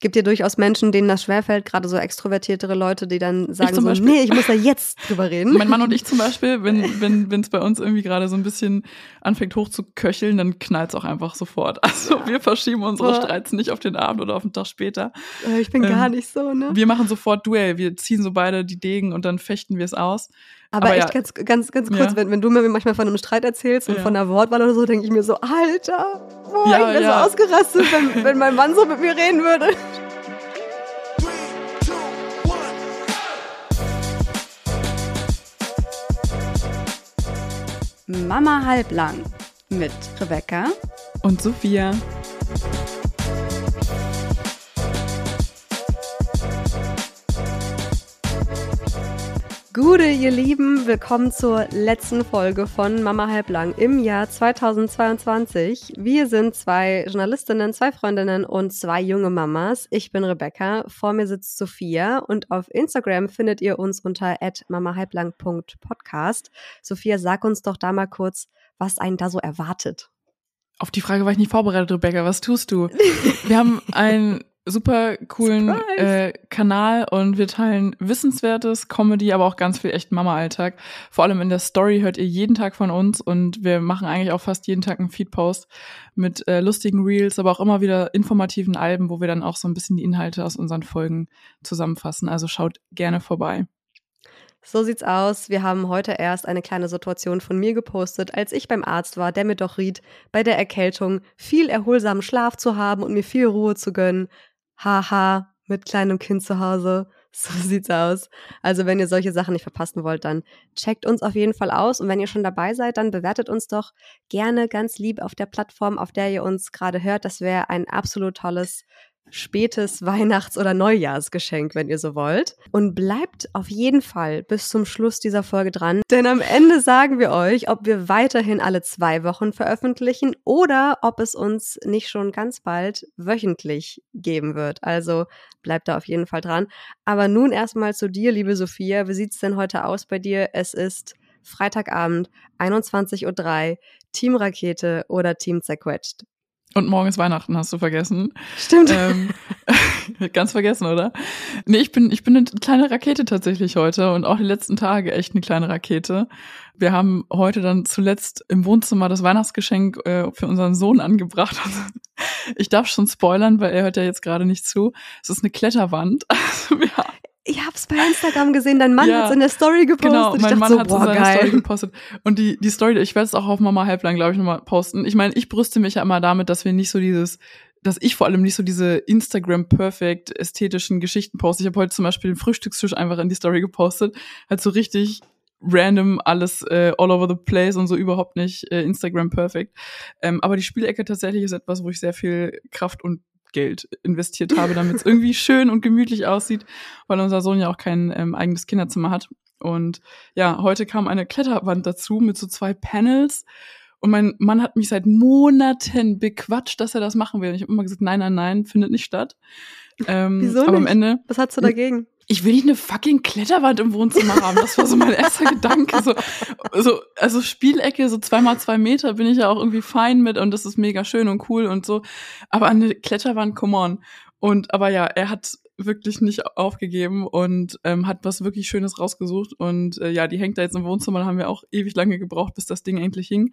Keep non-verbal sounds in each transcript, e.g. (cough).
gibt ja durchaus Menschen, denen das schwerfällt, gerade so extrovertiertere Leute, die dann sagen so, Beispiel, nee, ich muss da jetzt drüber reden. Mein Mann und ich zum Beispiel, wenn (laughs) wenn wenn es bei uns irgendwie gerade so ein bisschen anfängt hochzuköcheln, dann knallt es auch einfach sofort. (laughs) Also ja. wir verschieben unsere Boah. Streits nicht auf den Abend oder auf den Tag später. Äh, ich bin ähm, gar nicht so, ne? Wir machen sofort Duell. Wir ziehen so beide die Degen und dann fechten wir es aus. Aber, Aber echt ja. ganz, ganz, ganz kurz, ja. wenn, wenn du mir manchmal von einem Streit erzählst und von einer Wortwahl oder so, denke ich mir so, Alter, boah, ja, ich wäre so ausgerastet, wenn, (laughs) wenn mein Mann so mit mir reden würde. Mama halblang mit Rebecca und Sophia. Gute, ihr Lieben, willkommen zur letzten Folge von Mama Halblang im Jahr 2022. Wir sind zwei Journalistinnen, zwei Freundinnen und zwei junge Mamas. Ich bin Rebecca, vor mir sitzt Sophia und auf Instagram findet ihr uns unter mamahalblang.podcast. Sophia, sag uns doch da mal kurz, was einen da so erwartet. Auf die Frage war ich nicht vorbereitet, Rebecca. Was tust du? (laughs) Wir haben ein super coolen äh, Kanal und wir teilen Wissenswertes, Comedy, aber auch ganz viel echt Mama-Alltag. Vor allem in der Story hört ihr jeden Tag von uns und wir machen eigentlich auch fast jeden Tag einen Feed-Post mit äh, lustigen Reels, aber auch immer wieder informativen Alben, wo wir dann auch so ein bisschen die Inhalte aus unseren Folgen zusammenfassen. Also schaut gerne vorbei. So sieht's aus. Wir haben heute erst eine kleine Situation von mir gepostet, als ich beim Arzt war, der mir doch riet, bei der Erkältung viel erholsamen Schlaf zu haben und mir viel Ruhe zu gönnen haha, mit kleinem Kind zu Hause. (laughs) So sieht's aus. Also wenn ihr solche Sachen nicht verpassen wollt, dann checkt uns auf jeden Fall aus. Und wenn ihr schon dabei seid, dann bewertet uns doch gerne ganz lieb auf der Plattform, auf der ihr uns gerade hört. Das wäre ein absolut tolles spätes Weihnachts- oder Neujahrsgeschenk, wenn ihr so wollt. Und bleibt auf jeden Fall bis zum Schluss dieser Folge dran, denn am Ende sagen wir euch, ob wir weiterhin alle zwei Wochen veröffentlichen oder ob es uns nicht schon ganz bald wöchentlich geben wird. Also bleibt da auf jeden Fall dran. Aber nun erstmal zu dir, liebe Sophia. Wie sieht's denn heute aus bei dir? Es ist Freitagabend, 21.03 Uhr, Team Rakete oder Team Zerquetscht. Und morgen ist Weihnachten, hast du vergessen. Stimmt. Ähm, (laughs) ganz vergessen, oder? Nee, ich bin, ich bin eine kleine Rakete tatsächlich heute und auch die letzten Tage echt eine kleine Rakete. Wir haben heute dann zuletzt im Wohnzimmer das Weihnachtsgeschenk äh, für unseren Sohn angebracht. (laughs) ich darf schon spoilern, weil er hört ja jetzt gerade nicht zu. Es ist eine Kletterwand. (laughs) Also wir ich hab's bei Instagram gesehen, dein Mann ja, hat's in der Story gepostet. Genau, mein Mann so, hat's in seiner Story gepostet. Und die, die Story, ich werde es auch auf Mama Halblang, glaube ich, nochmal posten. Ich meine, ich brüste mich ja immer damit, dass wir nicht so dieses, dass ich vor allem nicht so diese Instagram-perfect ästhetischen Geschichten poste. Ich habe heute zum Beispiel den Frühstückstisch einfach in die Story gepostet. Halt so richtig random alles äh, all over the place und so überhaupt nicht äh, Instagram perfect. Ähm, aber die Spielecke tatsächlich ist etwas, wo ich sehr viel Kraft und Geld investiert habe, damit es (laughs) irgendwie schön und gemütlich aussieht, weil unser Sohn ja auch kein ähm, eigenes Kinderzimmer hat. Und ja, heute kam eine Kletterwand dazu mit so zwei Panels. Und mein Mann hat mich seit Monaten bequatscht, dass er das machen will. Und ich habe immer gesagt, nein, nein, nein, findet nicht statt. Ähm, Wieso aber nicht? am Ende. Was hast du dagegen? Ich will nicht eine fucking Kletterwand im Wohnzimmer haben. Das war so mein erster Gedanke. So, so, also Spielecke, so zweimal zwei Meter bin ich ja auch irgendwie fein mit und das ist mega schön und cool und so. Aber eine Kletterwand, come on. Und aber ja, er hat wirklich nicht aufgegeben und ähm, hat was wirklich Schönes rausgesucht. Und äh, ja, die hängt da jetzt im Wohnzimmer. Da haben wir auch ewig lange gebraucht, bis das Ding endlich hing.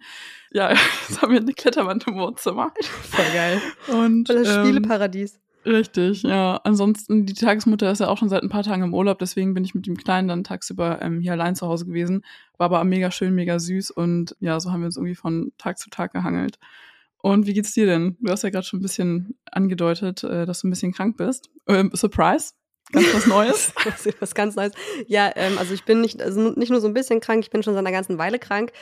Ja, (laughs) jetzt haben wir eine Kletterwand im Wohnzimmer. Voll geil. Und das ähm, Spieleparadies. Richtig, ja. Ansonsten, die Tagesmutter ist ja auch schon seit ein paar Tagen im Urlaub, deswegen bin ich mit dem Kleinen dann tagsüber ähm, hier allein zu Hause gewesen. War aber mega schön, mega süß und ja, so haben wir uns irgendwie von Tag zu Tag gehangelt. Und wie geht's dir denn? Du hast ja gerade schon ein bisschen angedeutet, äh, dass du ein bisschen krank bist. Ähm, Surprise? Ganz was Neues? (laughs) was ganz Neues. Ja, ähm, also ich bin nicht, also nicht nur so ein bisschen krank, ich bin schon seit einer ganzen Weile krank.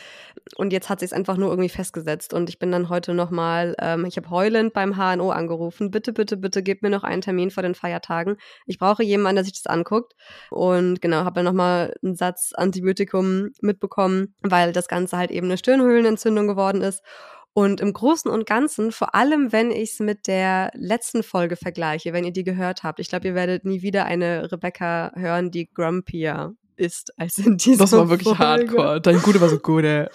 Und jetzt hat sich einfach nur irgendwie festgesetzt. Und ich bin dann heute nochmal, ähm, ich habe heulend beim HNO angerufen. Bitte, bitte, bitte, gib mir noch einen Termin vor den Feiertagen. Ich brauche jemanden, der sich das anguckt. Und genau, habe dann nochmal einen Satz Antibiotikum mitbekommen, weil das Ganze halt eben eine Stirnhöhlenentzündung geworden ist. Und im Großen und Ganzen, vor allem wenn ich es mit der letzten Folge vergleiche, wenn ihr die gehört habt, ich glaube, ihr werdet nie wieder eine Rebecca hören, die grumpier ist als in dieser Das war wirklich Folge. hardcore. (laughs) Dein Gute war so gut, ey.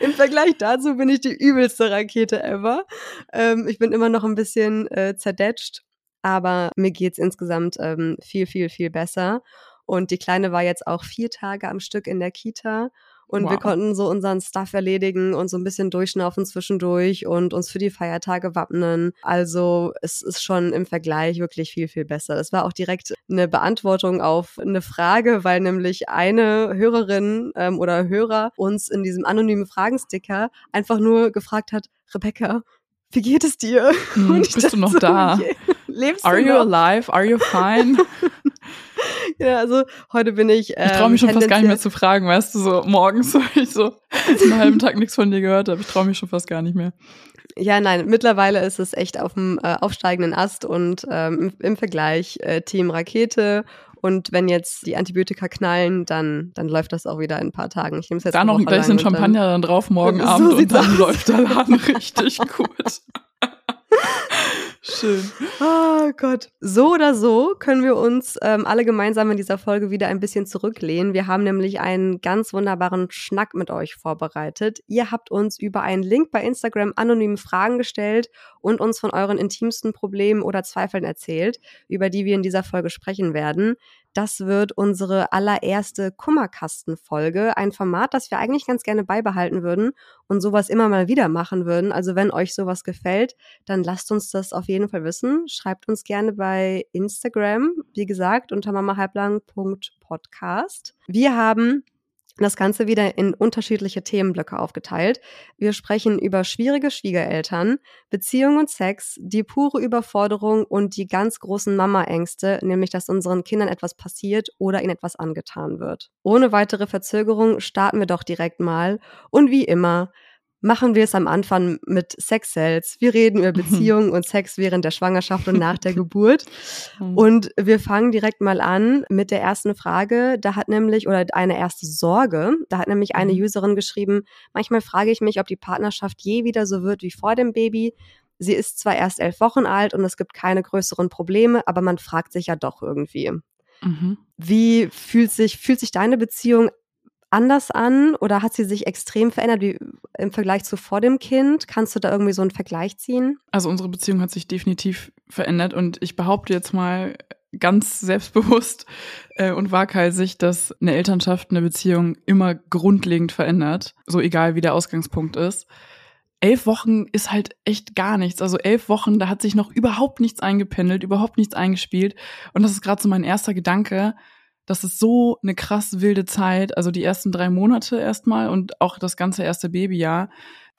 Im Vergleich dazu bin ich die übelste Rakete ever. Ähm, ich bin immer noch ein bisschen äh, zerdetscht, aber mir geht's insgesamt ähm, viel, viel, viel besser. Und die Kleine war jetzt auch vier Tage am Stück in der Kita und wow. wir konnten so unseren Stuff erledigen und so ein bisschen durchschnaufen zwischendurch und uns für die Feiertage wappnen. Also es ist schon im Vergleich wirklich viel, viel besser. Es war auch direkt eine Beantwortung auf eine Frage, weil nämlich eine Hörerin ähm, oder Hörer uns in diesem anonymen Fragensticker einfach nur gefragt hat, Rebecca, wie geht es dir? Hm, bist du noch so, da? Lebst Are du you noch? alive? Are you fine? (laughs) (laughs) ja, also heute bin ich. Ähm, ich traue mich schon fast gar nicht mehr zu fragen, weißt du, so morgens, (laughs) weil ich so einen halben Tag nichts von dir gehört habe. Ich traue mich schon fast gar nicht mehr. Ja, nein, mittlerweile ist es echt auf dem äh, aufsteigenden Ast und ähm, im, im, Vergleich äh, Team Rakete. Und wenn jetzt die Antibiotika knallen, dann, dann läuft das auch wieder in ein paar Tagen. Ich nehme es jetzt Da noch ein gleich Champagner dann drauf morgen so Abend und dann aus. läuft der Laden richtig gut. Schön. Oh Gott. So oder so können wir uns ähm, alle gemeinsam in dieser Folge wieder ein bisschen zurücklehnen. Wir haben nämlich einen ganz wunderbaren Schnack mit euch vorbereitet. Ihr habt uns über einen Link bei Instagram anonyme Fragen gestellt und uns von euren intimsten Problemen oder Zweifeln erzählt, über die wir in dieser Folge sprechen werden. Das wird unsere allererste Kummerkastenfolge, ein Format, das wir eigentlich ganz gerne beibehalten würden und sowas immer mal wieder machen würden. Also wenn euch sowas gefällt, dann lasst uns das auf jeden Fall wissen. Schreibt uns gerne bei Instagram, wie gesagt, unter mamahalblang.podcast. Wir haben das Ganze wieder in unterschiedliche Themenblöcke aufgeteilt. Wir sprechen über schwierige Schwiegereltern, Beziehung und Sex, die pure Überforderung und die ganz großen Mama-Ängste, nämlich dass unseren Kindern etwas passiert oder ihnen etwas angetan wird. Ohne weitere Verzögerung starten wir doch direkt mal und wie immer machen wir es am Anfang mit Sex Cells. Wir reden über (laughs) Beziehungen und Sex während der Schwangerschaft und nach der (laughs) Geburt. Mhm. Und wir fangen direkt mal an mit der ersten Frage. Da hat nämlich, oder eine erste Sorge, da hat nämlich eine mhm. Userin geschrieben, manchmal frage ich mich, ob die Partnerschaft je wieder so wird wie vor dem Baby. Sie ist zwar erst elf Wochen alt und es gibt keine größeren Probleme, aber man fragt sich ja doch irgendwie. Mhm. Wie fühlt sich, fühlt sich deine Beziehung anders an oder hat sie sich extrem verändert wie im Vergleich zu vor dem Kind? Kannst du da irgendwie so einen Vergleich ziehen? Also unsere Beziehung hat sich definitiv verändert und ich behaupte jetzt mal ganz selbstbewusst äh, und waghalsig, dass eine Elternschaft eine Beziehung immer grundlegend verändert, so egal wie der Ausgangspunkt ist. Elf Wochen ist halt echt gar nichts. Also elf Wochen, da hat sich noch überhaupt nichts eingependelt, überhaupt nichts eingespielt. Und das ist gerade so mein erster Gedanke das ist so eine krass wilde Zeit. Also die ersten drei Monate erstmal und auch das ganze erste Babyjahr.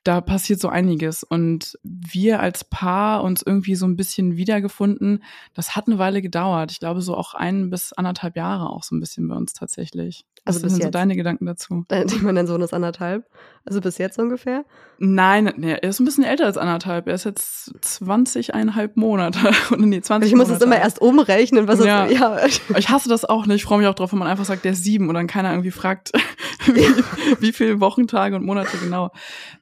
Da passiert so einiges. Und wir als Paar uns irgendwie so ein bisschen wiedergefunden. Das hat eine Weile gedauert. Ich glaube, so auch ein bis anderthalb Jahre auch so ein bisschen bei uns tatsächlich. Was also sind so deine Gedanken dazu? (laughs) Ich meine, dein Sohn ist anderthalb. Also bis jetzt ungefähr? Nein, nee, er ist ein bisschen älter als anderthalb. Er ist jetzt 20, eineinhalb Monate. (laughs) nee, 20 ich muss es immer erst umrechnen, was ja. Das, ja. Ich hasse das auch nicht. Ich freue mich auch drauf, wenn man einfach sagt, der ist sieben und dann keiner irgendwie fragt, (laughs) wie, wie viele Wochentage und Monate genau.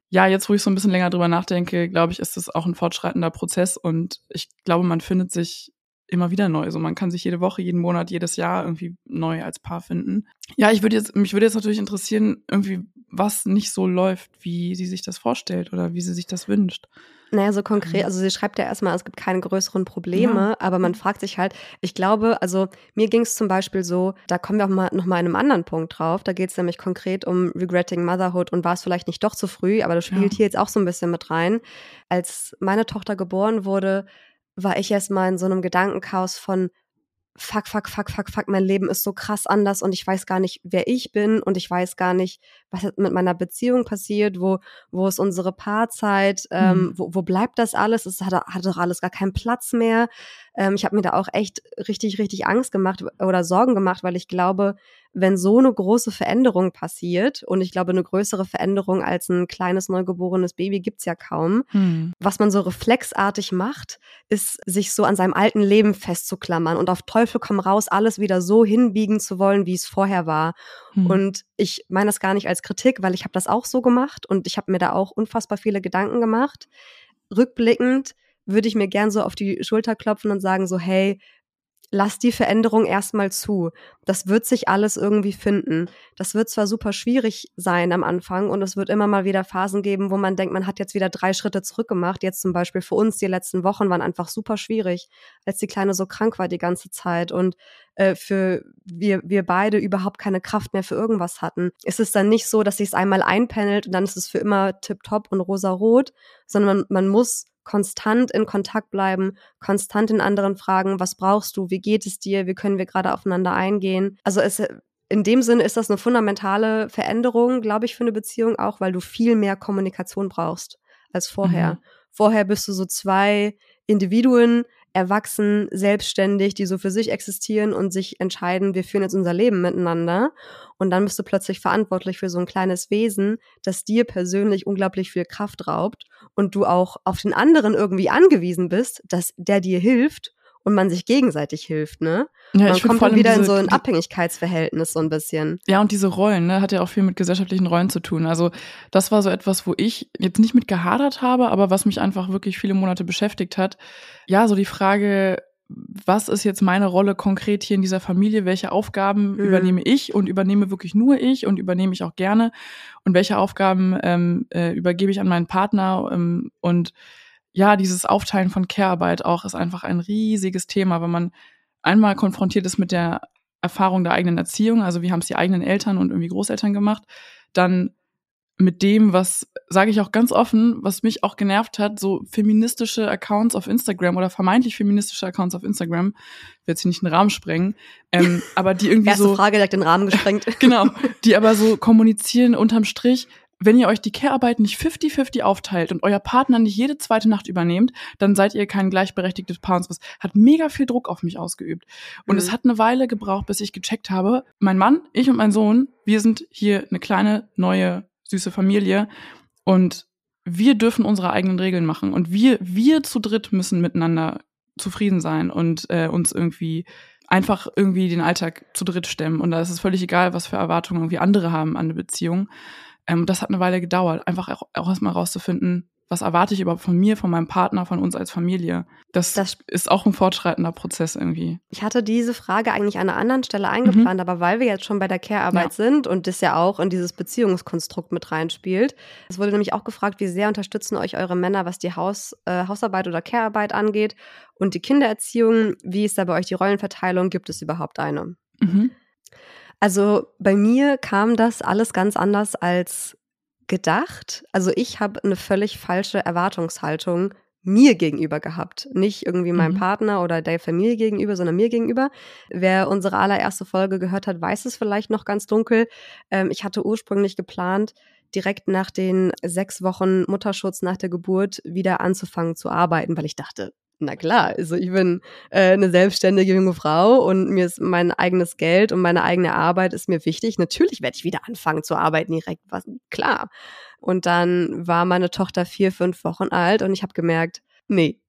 Ja, jetzt, wo ich so ein bisschen länger drüber nachdenke, glaube ich, ist das auch ein fortschreitender Prozess und ich glaube, man findet sich immer wieder neu. So, man kann sich jede Woche, jeden Monat, jedes Jahr irgendwie neu als Paar finden. Ja, ich würde jetzt, mich würde jetzt natürlich interessieren, irgendwie, was nicht so läuft, wie sie sich das vorstellt oder wie sie sich das wünscht. Naja, so konkret, mhm. also sie schreibt ja erstmal, es gibt keine größeren Probleme, ja. aber man fragt sich halt, ich glaube, also mir ging es zum Beispiel so, da kommen wir auch mal noch mal in einem anderen Punkt drauf, da geht es nämlich konkret um Regretting Motherhood und war es vielleicht nicht doch zu früh, aber das spielt ja. hier jetzt auch so ein bisschen mit rein. Als meine Tochter geboren wurde, war ich erstmal in so einem Gedankenchaos von fuck, fuck, fuck, fuck, fuck, mein Leben ist so krass anders und ich weiß gar nicht, wer ich bin und ich weiß gar nicht, was mit meiner Beziehung passiert, wo, wo ist unsere Paarzeit, ähm, mhm. wo, wo bleibt das alles? Es hat, hat doch alles gar keinen Platz mehr. Ähm, ich habe mir da auch echt richtig, richtig Angst gemacht oder Sorgen gemacht, weil ich glaube, wenn so eine große Veränderung passiert, und ich glaube, eine größere Veränderung als ein kleines neugeborenes Baby gibt's ja kaum, hm. was man so reflexartig macht, ist, sich so an seinem alten Leben festzuklammern und auf Teufel komm raus, alles wieder so hinbiegen zu wollen, wie es vorher war. Hm. Und ich meine das gar nicht als Kritik, weil ich habe das auch so gemacht und ich habe mir da auch unfassbar viele Gedanken gemacht. Rückblickend würde ich mir gern so auf die Schulter klopfen und sagen so, hey, lass die Veränderung erstmal zu. Das wird sich alles irgendwie finden. Das wird zwar super schwierig sein am Anfang und es wird immer mal wieder Phasen geben, wo man denkt, man hat jetzt wieder drei Schritte zurückgemacht. Jetzt zum Beispiel für uns die letzten Wochen waren einfach super schwierig, als die Kleine so krank war die ganze Zeit und äh, für wir, wir beide überhaupt keine Kraft mehr für irgendwas hatten. Es ist dann nicht so, dass sich es einmal einpendelt und dann ist es für immer tipptopp und rosarot, sondern man, man muss konstant in Kontakt bleiben, konstant in anderen fragen, was brauchst du, wie geht es dir, wie können wir gerade aufeinander eingehen. Also es, in dem Sinne ist das eine fundamentale Veränderung, glaube ich, für eine Beziehung auch, weil du viel mehr Kommunikation brauchst als vorher. Mhm. Vorher bist du so zwei Individuen, erwachsen, selbstständig, die so für sich existieren und sich entscheiden, wir führen jetzt unser Leben miteinander. Und dann bist du plötzlich verantwortlich für so ein kleines Wesen, das dir persönlich unglaublich viel Kraft raubt und du auch auf den anderen irgendwie angewiesen bist, dass der dir hilft und man sich gegenseitig hilft, ne? Ja, man kommt dann wieder diese, in so ein Abhängigkeitsverhältnis so ein bisschen. Ja, und diese Rollen, ne, hat ja auch viel mit gesellschaftlichen Rollen zu tun. Also das war so etwas, wo ich jetzt nicht mit gehadert habe, aber was mich einfach wirklich viele Monate beschäftigt hat. Ja, so die Frage, was ist jetzt meine Rolle konkret hier in dieser Familie? Welche Aufgaben mhm. übernehme ich und übernehme wirklich nur ich und übernehme ich auch gerne? Und welche Aufgaben ähm, äh, übergebe ich an meinen Partner? Ähm, und ja, dieses Aufteilen von Care-Arbeit auch ist einfach ein riesiges Thema, wenn man einmal konfrontiert ist mit der Erfahrung der eigenen Erziehung, also wie haben es die eigenen Eltern und irgendwie Großeltern gemacht, dann mit dem, was, sage ich auch ganz offen, was mich auch genervt hat, so feministische Accounts auf Instagram oder vermeintlich feministische Accounts auf Instagram, ich will jetzt hier nicht einen Rahmen sprengen, ähm, (laughs) aber die irgendwie Erste so. Frage direkt den Rahmen gesprengt. (laughs) genau, die aber so (laughs) kommunizieren unterm Strich, wenn ihr euch die Care-Arbeit nicht 50-50 aufteilt und euer Partner nicht jede zweite Nacht übernehmt, dann seid ihr kein gleichberechtigtes Paar. Und das hat mega viel Druck auf mich ausgeübt. Und mhm. es hat eine Weile gebraucht, bis ich gecheckt habe, mein Mann, ich und mein Sohn, wir sind hier eine kleine, neue, süße Familie und wir dürfen unsere eigenen Regeln machen und wir, wir zu dritt müssen miteinander zufrieden sein und äh, uns irgendwie einfach irgendwie den Alltag zu dritt stemmen. Und da ist es völlig egal, was für Erwartungen irgendwie andere haben an eine Beziehung. Ähm, das hat eine Weile gedauert, einfach auch, erstmal rauszufinden, was erwarte ich überhaupt von mir, von meinem Partner, von uns als Familie. Das, das, ist auch ein fortschreitender Prozess irgendwie. Ich hatte diese Frage eigentlich an einer anderen Stelle eingeplant, mhm. aber weil wir jetzt schon bei der Care-Arbeit ja. sind und das ja auch in dieses Beziehungskonstrukt mit reinspielt, es wurde nämlich auch gefragt, wie sehr unterstützen euch eure Männer, was die Haus, äh, Hausarbeit oder Care-Arbeit angeht und die Kindererziehung. Wie ist da bei euch die Rollenverteilung? Gibt es überhaupt eine? Mhm. Also bei mir kam das alles ganz anders als gedacht. Also ich habe eine völlig falsche Erwartungshaltung mir gegenüber gehabt. Nicht irgendwie meinem mhm. Partner oder der Familie gegenüber, sondern mir gegenüber. Wer unsere allererste Folge gehört hat, weiß es vielleicht noch ganz dunkel. Ähm, ich hatte ursprünglich geplant, direkt nach den sechs Wochen Mutterschutz nach der Geburt wieder anzufangen zu arbeiten, weil ich dachte, na klar, also ich bin äh, eine selbstständige junge Frau und mir ist mein eigenes Geld und meine eigene Arbeit ist mir wichtig. Natürlich werde ich wieder anfangen zu arbeiten direkt, was klar. Und dann war meine Tochter vier, fünf Wochen alt und ich habe gemerkt, nee,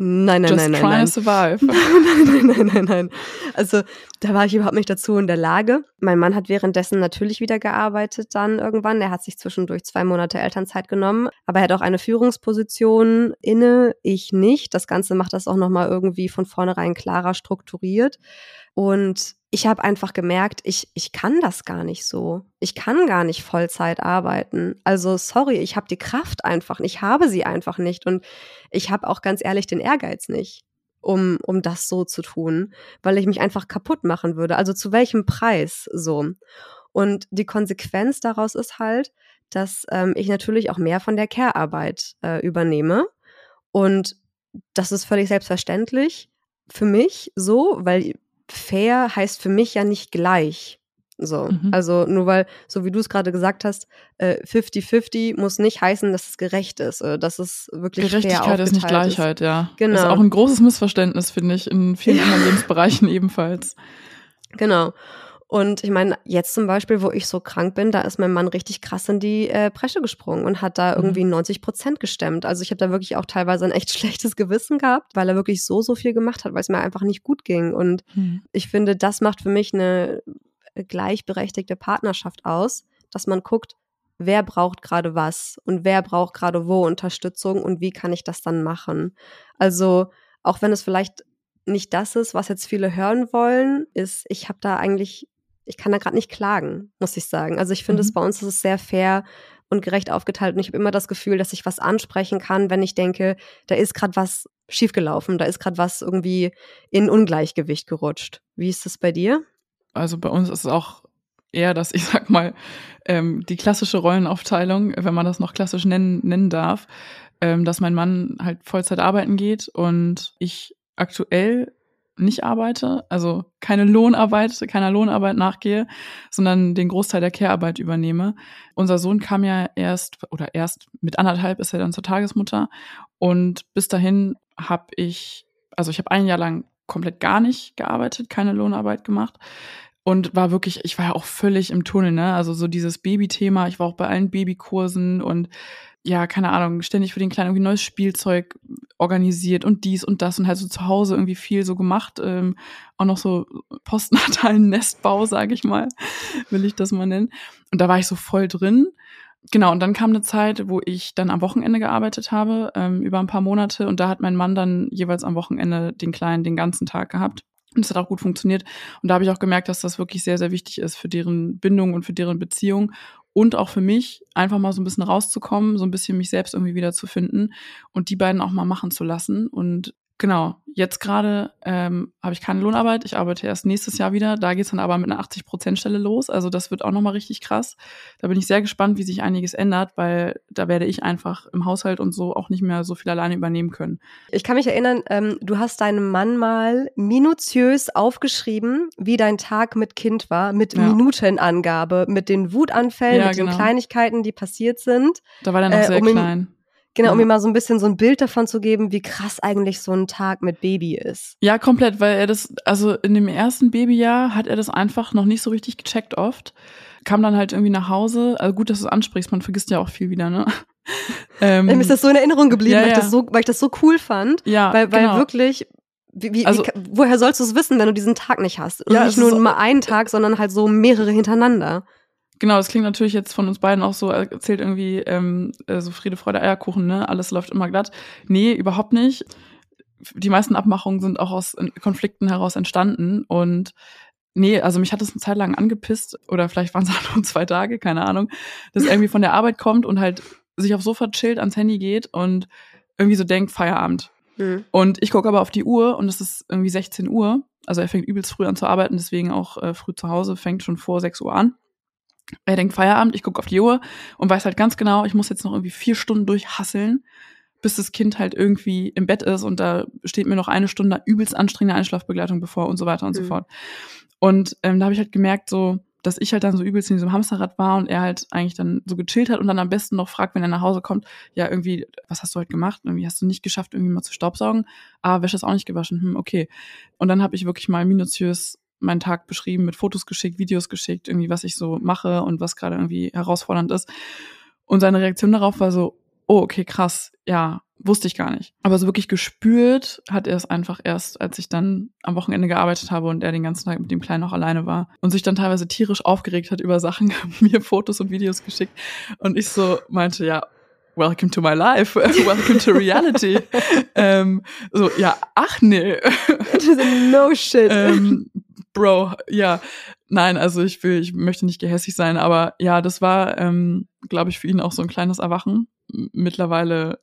Nein, nein, Just nein, nein. Trying nein. to survive. (laughs) nein, nein, nein, nein, nein. Also da war ich überhaupt nicht dazu in der Lage. Mein Mann hat währenddessen natürlich wieder gearbeitet dann irgendwann. Er hat sich zwischendurch zwei Monate Elternzeit genommen, aber er hat auch eine Führungsposition inne, ich nicht. Das Ganze macht das auch nochmal irgendwie von vornherein klarer strukturiert. Und ich habe einfach gemerkt, ich, ich kann das gar nicht so. Ich kann gar nicht Vollzeit arbeiten. Also sorry, ich habe die Kraft einfach nicht, ich habe sie einfach nicht und ich habe auch ganz ehrlich den Ehrgeiz nicht, um, um das so zu tun, weil ich mich einfach kaputt machen würde. Also zu welchem Preis so? Und die Konsequenz daraus ist halt, dass ähm, ich natürlich auch mehr von der Care-Arbeit äh, übernehme. Und das ist völlig selbstverständlich für mich so, weil fair heißt für mich ja nicht gleich. So, mhm. also nur weil, so wie du es gerade gesagt hast, 50-50 äh, muss nicht heißen, dass es gerecht ist, äh, dass es wirklich Gerechtigkeit ist nicht Gleichheit, ist. ja. Genau. Das ist auch ein großes Missverständnis, finde ich, in vielen anderen Lebensbereichen (laughs) ebenfalls. Genau. Und ich meine, jetzt zum Beispiel, wo ich so krank bin, da ist mein Mann richtig krass in die äh, Presche gesprungen und hat da irgendwie mhm. 90 Prozent gestemmt. Also ich habe da wirklich auch teilweise ein echt (laughs) schlechtes Gewissen gehabt, weil er wirklich so, so viel gemacht hat, weil es mir einfach nicht gut ging. Und mhm. ich finde, das macht für mich eine gleichberechtigte Partnerschaft aus, dass man guckt, wer braucht gerade was und wer braucht gerade wo Unterstützung und wie kann ich das dann machen. Also auch wenn es vielleicht nicht das ist, was jetzt viele hören wollen, ist, ich habe da eigentlich, ich kann da gerade nicht klagen, muss ich sagen. Also ich finde mhm. es bei uns ist es sehr fair und gerecht aufgeteilt und ich habe immer das Gefühl, dass ich was ansprechen kann, wenn ich denke, da ist gerade was schiefgelaufen, da ist gerade was irgendwie in Ungleichgewicht gerutscht. Wie ist das bei dir? Also bei uns ist es auch eher das, ich (laughs) sag mal, ähm, die klassische Rollenaufteilung, wenn man das noch klassisch nennen, nennen darf, ähm, dass mein Mann halt Vollzeit arbeiten geht und ich aktuell nicht arbeite, also keine Lohnarbeit, keiner Lohnarbeit nachgehe, sondern den Großteil der Care-Arbeit übernehme. Unser Sohn kam ja erst oder erst mit anderthalb ist er dann zur Tagesmutter und bis dahin habe ich, also ich habe ein Jahr lang komplett gar nicht gearbeitet, keine Lohnarbeit gemacht und war wirklich, ich war ja auch völlig im Tunnel, ne? Also so dieses Babythema, ich war auch bei allen Babykursen und ja, keine Ahnung, ständig für den Kleinen irgendwie neues Spielzeug organisiert und dies und das und halt so zu Hause irgendwie viel so gemacht. Ähm, auch noch so postnatalen (laughs) Nestbau, sage ich mal, will ich das mal nennen. Und da war ich so voll drin. Genau, und dann kam eine Zeit, wo ich dann am Wochenende gearbeitet habe, ähm, über ein paar Monate. Und da hat mein Mann dann jeweils am Wochenende den Kleinen den ganzen Tag gehabt. Und es hat auch gut funktioniert. Und da habe ich auch gemerkt, dass das wirklich sehr, sehr wichtig ist für deren Bindung und für deren Beziehung und auch für mich, einfach mal so ein bisschen rauszukommen, so ein bisschen mich selbst irgendwie wiederzufinden und die beiden auch mal machen zu lassen. Und Genau, jetzt gerade ähm, habe ich keine Lohnarbeit. Ich arbeite erst nächstes Jahr wieder. Da geht's dann aber mit einer 80-Prozent-Stelle los. Also das wird auch nochmal richtig krass. Da bin ich sehr gespannt, wie sich einiges ändert, weil da werde ich einfach im Haushalt und so auch nicht mehr so viel alleine übernehmen können. Ich kann mich erinnern, ähm, du hast deinem Mann mal minutiös aufgeschrieben, wie dein Tag mit Kind war, mit ja. Minutenangabe, mit den Wutanfällen, ja, mit genau. den Kleinigkeiten, die passiert sind. Da war er noch äh, sehr um klein Genau, um mir mal so ein bisschen so ein Bild davon zu geben, wie krass eigentlich so ein Tag mit Baby ist. Ja, komplett, weil er das, also in dem ersten Babyjahr hat er das einfach noch nicht so richtig gecheckt oft. Kam dann halt irgendwie nach Hause, also gut, dass du es ansprichst, man vergisst ja auch viel wieder, ne? (laughs) ähm, Mir ist das so in Erinnerung geblieben, ja, weil, ich das so, weil ich das so cool fand. Ja, weil, weil genau. wirklich, wie, wie, also, wie, woher sollst du es wissen, wenn du diesen Tag nicht hast? Und ja, nicht nur mal einen Tag, sondern halt so mehrere hintereinander. Genau, das klingt natürlich jetzt von uns beiden auch so, erzählt irgendwie ähm, äh, so Friede, Freude, Eierkuchen, ne? Alles läuft immer glatt. Nee, überhaupt nicht. Die meisten Abmachungen sind auch aus Konflikten heraus entstanden und Nee, also mich hat es eine Zeit lang angepisst, oder vielleicht waren es (laughs) auch nur zwei Tage, keine Ahnung, dass er irgendwie von der Arbeit kommt und halt sich aufs Sofa chillt, ans Handy geht und irgendwie so denkt, Feierabend. Mhm. Und ich gucke aber auf die Uhr und es ist irgendwie 16 Uhr. Also er fängt übelst früh an zu arbeiten, deswegen auch äh, früh zu Hause, fängt schon vor 6 Uhr an. Er denkt Feierabend, ich gucke auf die Uhr und weiß halt ganz genau, ich muss jetzt noch irgendwie vier Stunden durchhasseln, bis das Kind halt irgendwie im Bett ist und da steht mir noch eine Stunde übelst anstrengende Einschlafbegleitung bevor und so weiter und mhm. so fort. Und ähm, da habe ich halt gemerkt, so, dass ich halt dann so übelst in diesem Hamsterrad war und er halt eigentlich dann so gechillt hat und dann am besten noch fragt, wenn er nach Hause kommt, ja, irgendwie, was hast du heute gemacht? Irgendwie hast du nicht geschafft, irgendwie mal zu staubsaugen. Ah, Wäsche ist auch nicht gewaschen. Hm, okay. Und dann habe ich wirklich mal minutiös meinen Tag beschrieben, mit Fotos geschickt, Videos geschickt, irgendwie, was ich so mache und was gerade irgendwie herausfordernd ist. Und seine Reaktion darauf war so, oh, okay, krass, ja, wusste ich gar nicht. Aber so wirklich gespürt hat er es einfach erst, als ich dann am Wochenende gearbeitet habe und er den ganzen Tag mit dem Kleinen auch alleine war und sich dann teilweise tierisch aufgeregt hat über Sachen, (laughs) mir Fotos und Videos geschickt und ich so meinte, ja, welcome to my life, (laughs) welcome to reality. (laughs) ähm, so, ja, ach nee. no shit. ähm, Bro, ja. Nein, also ich will, ich möchte nicht gehässig sein, aber ja, das war, ähm, glaube ich, für ihn auch so ein kleines Erwachen. Mittlerweile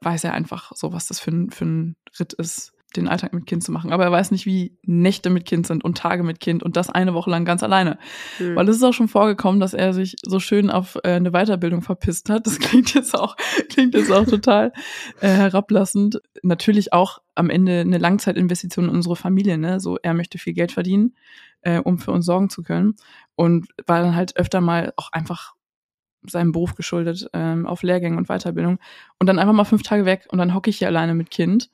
weiß er einfach so, was das für ein, für ein Ritt ist, den Alltag mit Kind zu machen. Aber er weiß nicht, wie Nächte mit Kind sind und Tage mit Kind und das eine Woche lang ganz alleine. Mhm. Weil es ist auch schon vorgekommen, dass er sich so schön auf äh, eine Weiterbildung verpisst hat. Das (laughs) klingt jetzt auch, klingt jetzt auch total äh, herablassend. Natürlich auch am Ende eine Langzeitinvestition in unsere Familie. Ne? So, er möchte viel Geld verdienen, äh, um für uns sorgen zu können. Und war dann halt öfter mal auch einfach seinem Beruf geschuldet, ähm, auf Lehrgänge und Weiterbildung. Und dann einfach mal fünf Tage weg und dann hocke ich hier alleine mit Kind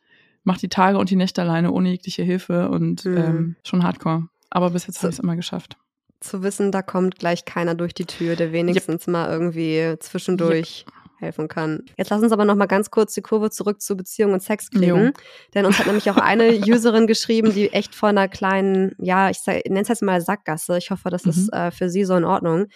mache die Tage und die Nächte alleine ohne jegliche Hilfe und mhm. ähm, schon hardcore. Aber bis jetzt so, habe ich es immer geschafft. Zu wissen, da kommt gleich keiner durch die Tür, der wenigstens yep. mal irgendwie zwischendurch yep. helfen kann. Jetzt lass uns aber noch mal ganz kurz die Kurve zurück zu Beziehung und Sex kriegen. Denn uns hat nämlich auch eine (laughs) Userin geschrieben, die echt vor einer kleinen, ja, ich nenne es jetzt mal Sackgasse. Ich hoffe, das mhm. ist äh, für sie so in Ordnung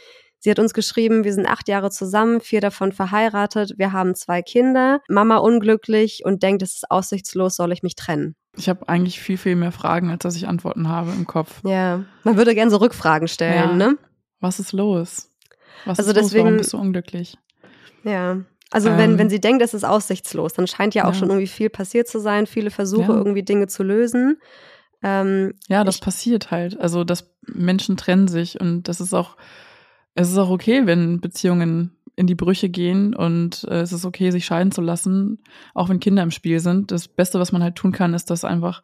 Sie hat uns geschrieben, wir sind acht Jahre zusammen, vier davon verheiratet, wir haben zwei Kinder, Mama unglücklich und denkt, es ist aussichtslos, soll ich mich trennen. Ich habe eigentlich viel, viel mehr Fragen, als dass ich Antworten habe im Kopf. Ja, man würde gerne so Rückfragen stellen, ja. ne? Was ist los? Was also ist los? Deswegen, Warum bist du unglücklich? Ja, also ähm, wenn, wenn sie denkt, es ist aussichtslos, dann scheint ja auch ja. schon irgendwie viel passiert zu sein, viele Versuche, ja. irgendwie Dinge zu lösen. Ähm, ja, das ich, passiert halt. Also, dass Menschen trennen sich und das ist auch, es ist auch okay, wenn Beziehungen in die Brüche gehen und äh, es ist okay, sich scheiden zu lassen, auch wenn Kinder im Spiel sind. Das Beste, was man halt tun kann, ist das einfach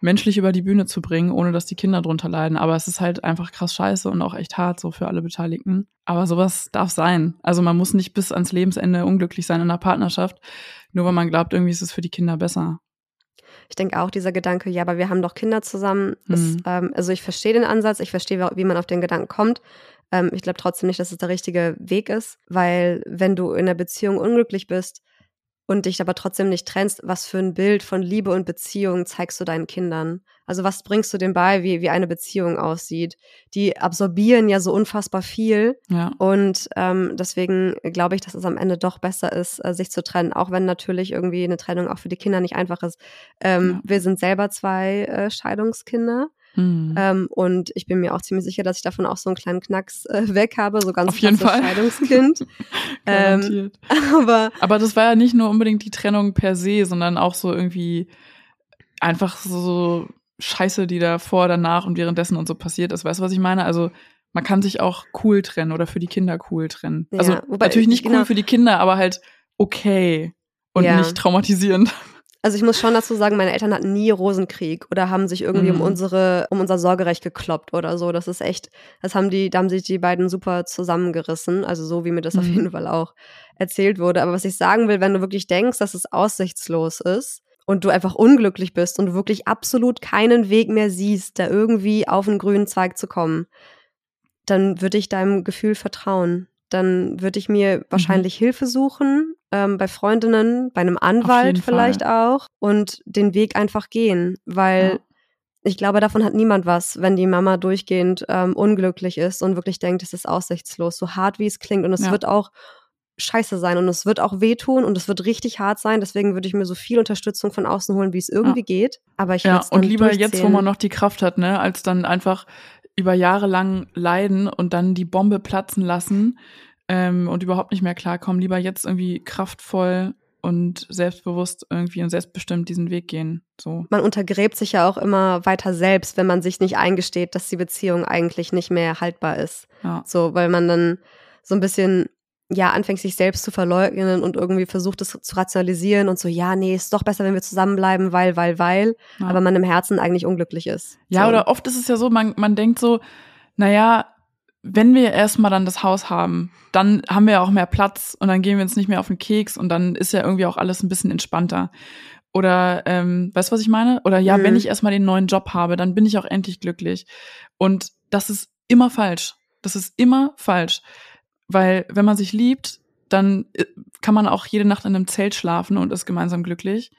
menschlich über die Bühne zu bringen, ohne dass die Kinder drunter leiden. Aber es ist halt einfach krass scheiße und auch echt hart so für alle Beteiligten. Aber sowas darf sein. Also man muss nicht bis ans Lebensende unglücklich sein in einer Partnerschaft, nur weil man glaubt, irgendwie ist es für die Kinder besser. Ich denke auch dieser Gedanke, ja, aber wir haben doch Kinder zusammen. Mhm. Ist, ähm, also ich verstehe den Ansatz, ich verstehe, wie man auf den Gedanken kommt. Ähm, ich glaube trotzdem nicht, dass es der richtige Weg ist, weil wenn du in einer Beziehung unglücklich bist, und dich aber trotzdem nicht trennst, was für ein Bild von Liebe und Beziehung zeigst du deinen Kindern? Also was bringst du denen bei, wie, wie eine Beziehung aussieht? Die absorbieren ja so unfassbar viel. Ja. Und ähm, deswegen glaube ich, dass es am Ende doch besser ist, äh, sich zu trennen, auch wenn natürlich irgendwie eine Trennung auch für die Kinder nicht einfach ist. Ähm, ja. Wir sind selber zwei äh, Scheidungskinder. Mhm. Ähm, und ich bin mir auch ziemlich sicher, dass ich davon auch so einen kleinen Knacks äh, weg habe, so ganz Auf jeden Fall. Scheidungskind. (laughs) ähm, (laughs) aber, aber das war ja nicht nur unbedingt die Trennung per se, sondern auch so irgendwie einfach so Scheiße, die da vor, danach und währenddessen und so passiert ist. Weißt du, was ich meine? Also man kann sich auch cool trennen oder für die Kinder cool trennen. Ja, also natürlich nicht genau. cool für die Kinder, aber halt okay und ja. nicht traumatisierend. Also ich muss schon dazu sagen, meine Eltern hatten nie Rosenkrieg oder haben sich irgendwie mhm. um unsere, um unser Sorgerecht gekloppt oder so. Das ist echt, das haben die, da haben sich die beiden super zusammengerissen. Also so wie mir das mhm. auf jeden Fall auch erzählt wurde. Aber was ich sagen will, wenn du wirklich denkst, dass es aussichtslos ist und du einfach unglücklich bist und du wirklich absolut keinen Weg mehr siehst, da irgendwie auf einen grünen Zweig zu kommen, dann würde ich deinem Gefühl vertrauen dann würde ich mir mhm. wahrscheinlich mhm. Hilfe suchen, ähm, bei Freundinnen, bei einem Anwalt vielleicht Fall. auch und den Weg einfach gehen, weil ja. ich glaube, davon hat niemand was, wenn die Mama durchgehend ähm, unglücklich ist und wirklich denkt, es ist aussichtslos, so hart wie es klingt und es ja. wird auch scheiße sein und es wird auch wehtun und es wird richtig hart sein. Deswegen würde ich mir so viel Unterstützung von außen holen, wie es irgendwie ja. geht. Aber ich ja und lieber jetzt, wo man noch die Kraft hat, ne, als dann einfach über Jahre lang leiden und dann die Bombe platzen lassen ähm, und überhaupt nicht mehr klarkommen, lieber jetzt irgendwie kraftvoll und selbstbewusst irgendwie und selbstbestimmt diesen Weg gehen. So. Man untergräbt sich ja auch immer weiter selbst, wenn man sich nicht eingesteht, dass die Beziehung eigentlich nicht mehr haltbar ist. Ja. So, weil man dann so ein bisschen ja anfängt sich selbst zu verleugnen und irgendwie versucht es zu rationalisieren und so ja nee ist doch besser wenn wir zusammenbleiben weil weil weil ja. aber man im Herzen eigentlich unglücklich ist ja so. oder oft ist es ja so man man denkt so naja wenn wir erstmal dann das Haus haben, dann haben wir ja auch mehr Platz und dann gehen wir uns nicht mehr auf den Keks und dann ist ja irgendwie auch alles ein bisschen entspannter. Oder ähm, weißt du, was ich meine? Oder ja, mhm. wenn ich erstmal den neuen Job habe, dann bin ich auch endlich glücklich. Und das ist immer falsch. Das ist immer falsch. Weil wenn man sich liebt, dann äh, kann man auch jede Nacht in einem Zelt schlafen und ist gemeinsam glücklich.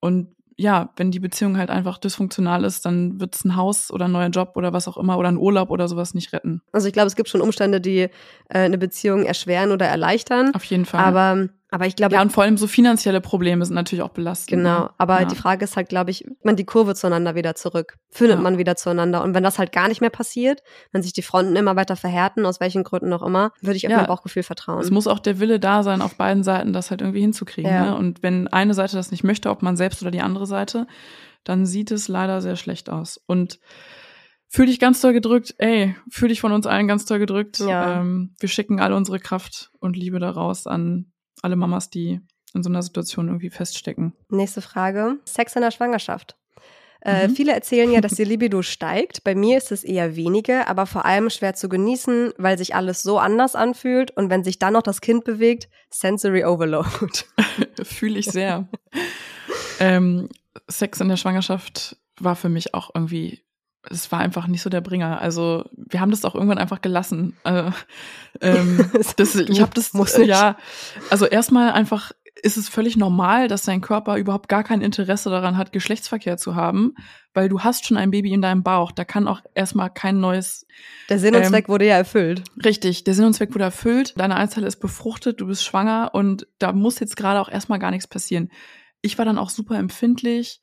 Und ja, wenn die Beziehung halt einfach dysfunktional ist, dann wird es ein Haus oder ein neuer Job oder was auch immer oder ein Urlaub oder sowas nicht retten. Also ich glaube, es gibt schon Umstände, die äh, eine Beziehung erschweren oder erleichtern. Auf jeden Fall. Aber aber ich glaube. Ja, und vor allem so finanzielle Probleme sind natürlich auch belastend. Genau. Ne? Aber ja. die Frage ist halt, glaube ich, man die Kurve zueinander wieder zurück. Findet ja. man wieder zueinander. Und wenn das halt gar nicht mehr passiert, wenn sich die Fronten immer weiter verhärten, aus welchen Gründen auch immer, würde ich auf ja. mein Bauchgefühl vertrauen. Es muss auch der Wille da sein, auf beiden Seiten das halt irgendwie hinzukriegen. Ne? Und wenn eine Seite das nicht möchte, ob man selbst oder die andere Seite, dann sieht es leider sehr schlecht aus. Und fühl dich ganz doll gedrückt, ey, fühl dich von uns allen ganz doll gedrückt. Ja. Ähm, wir schicken all unsere Kraft und Liebe daraus an alle Mamas, die in so einer Situation irgendwie feststecken. Nächste Frage. Sex in der Schwangerschaft. Äh, mhm. Viele erzählen ja, dass die (laughs) Libido steigt. Bei mir ist es eher wenige, aber vor allem schwer zu genießen, weil sich alles so anders anfühlt und wenn sich dann noch das Kind bewegt, Sensory Overload. (laughs) Fühle ich sehr. ähm, Sex in der Schwangerschaft war für mich auch irgendwie es war einfach nicht so der Bringer. Also wir haben das auch irgendwann einfach gelassen. Äh, (laughs) ähm, das, ich habe das nicht. ja. Also erstmal einfach ist es völlig normal, dass dein Körper überhaupt gar kein Interesse daran hat, Geschlechtsverkehr zu haben, weil du hast schon ein Baby in deinem Bauch. Da kann auch erstmal kein neues. Der Sinn und ähm, Zweck wurde ja erfüllt. Richtig, der Sinn und Zweck wurde erfüllt. Deine Eizelle ist befruchtet, du bist schwanger und da muss jetzt gerade auch erstmal gar nichts passieren. Ich war dann auch super empfindlich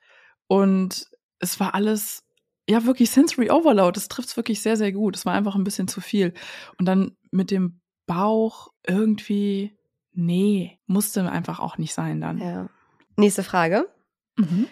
Und es war alles, ja, wirklich Sensory Overload. Das trifft es wirklich sehr, sehr gut. Es war einfach ein bisschen zu viel. Und dann mit dem Bauch irgendwie, nee, musste einfach auch nicht sein dann. Ja. Nächste Frage. Mhm.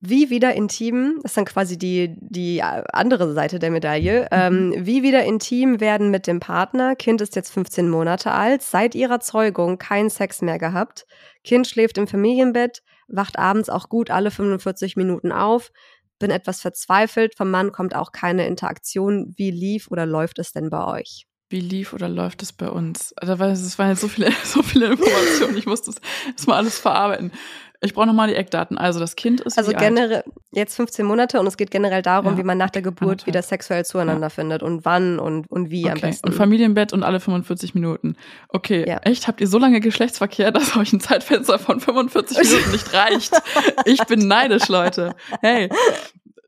Wie wieder intim, das ist dann quasi die, die andere Seite der Medaille, mhm. ähm, wie wieder intim werden mit dem Partner. Kind ist jetzt 15 Monate alt, seit ihrer Zeugung keinen Sex mehr gehabt. Kind schläft im Familienbett, wacht abends auch gut alle 45 Minuten auf. Bin etwas verzweifelt, vom Mann kommt auch keine Interaktion. Wie lief oder läuft es denn bei euch? Wie lief oder läuft es bei uns? Also, es waren jetzt so viele, (laughs) so viele Informationen. Ich musste das erstmal alles verarbeiten. Ich brauche nochmal die Eckdaten. Also das Kind ist. Also generell jetzt 15 Monate und es geht generell darum, ja. wie man nach der Geburt wieder sexuell zueinander ja. findet und wann und, und wie okay. am besten. Und Familienbett und alle 45 Minuten. Okay, ja. echt? Habt ihr so lange Geschlechtsverkehr, (laughs) dass euch ein Zeitfenster von 45 (laughs) Minuten nicht reicht? ich bin neidisch, Leute. Hey,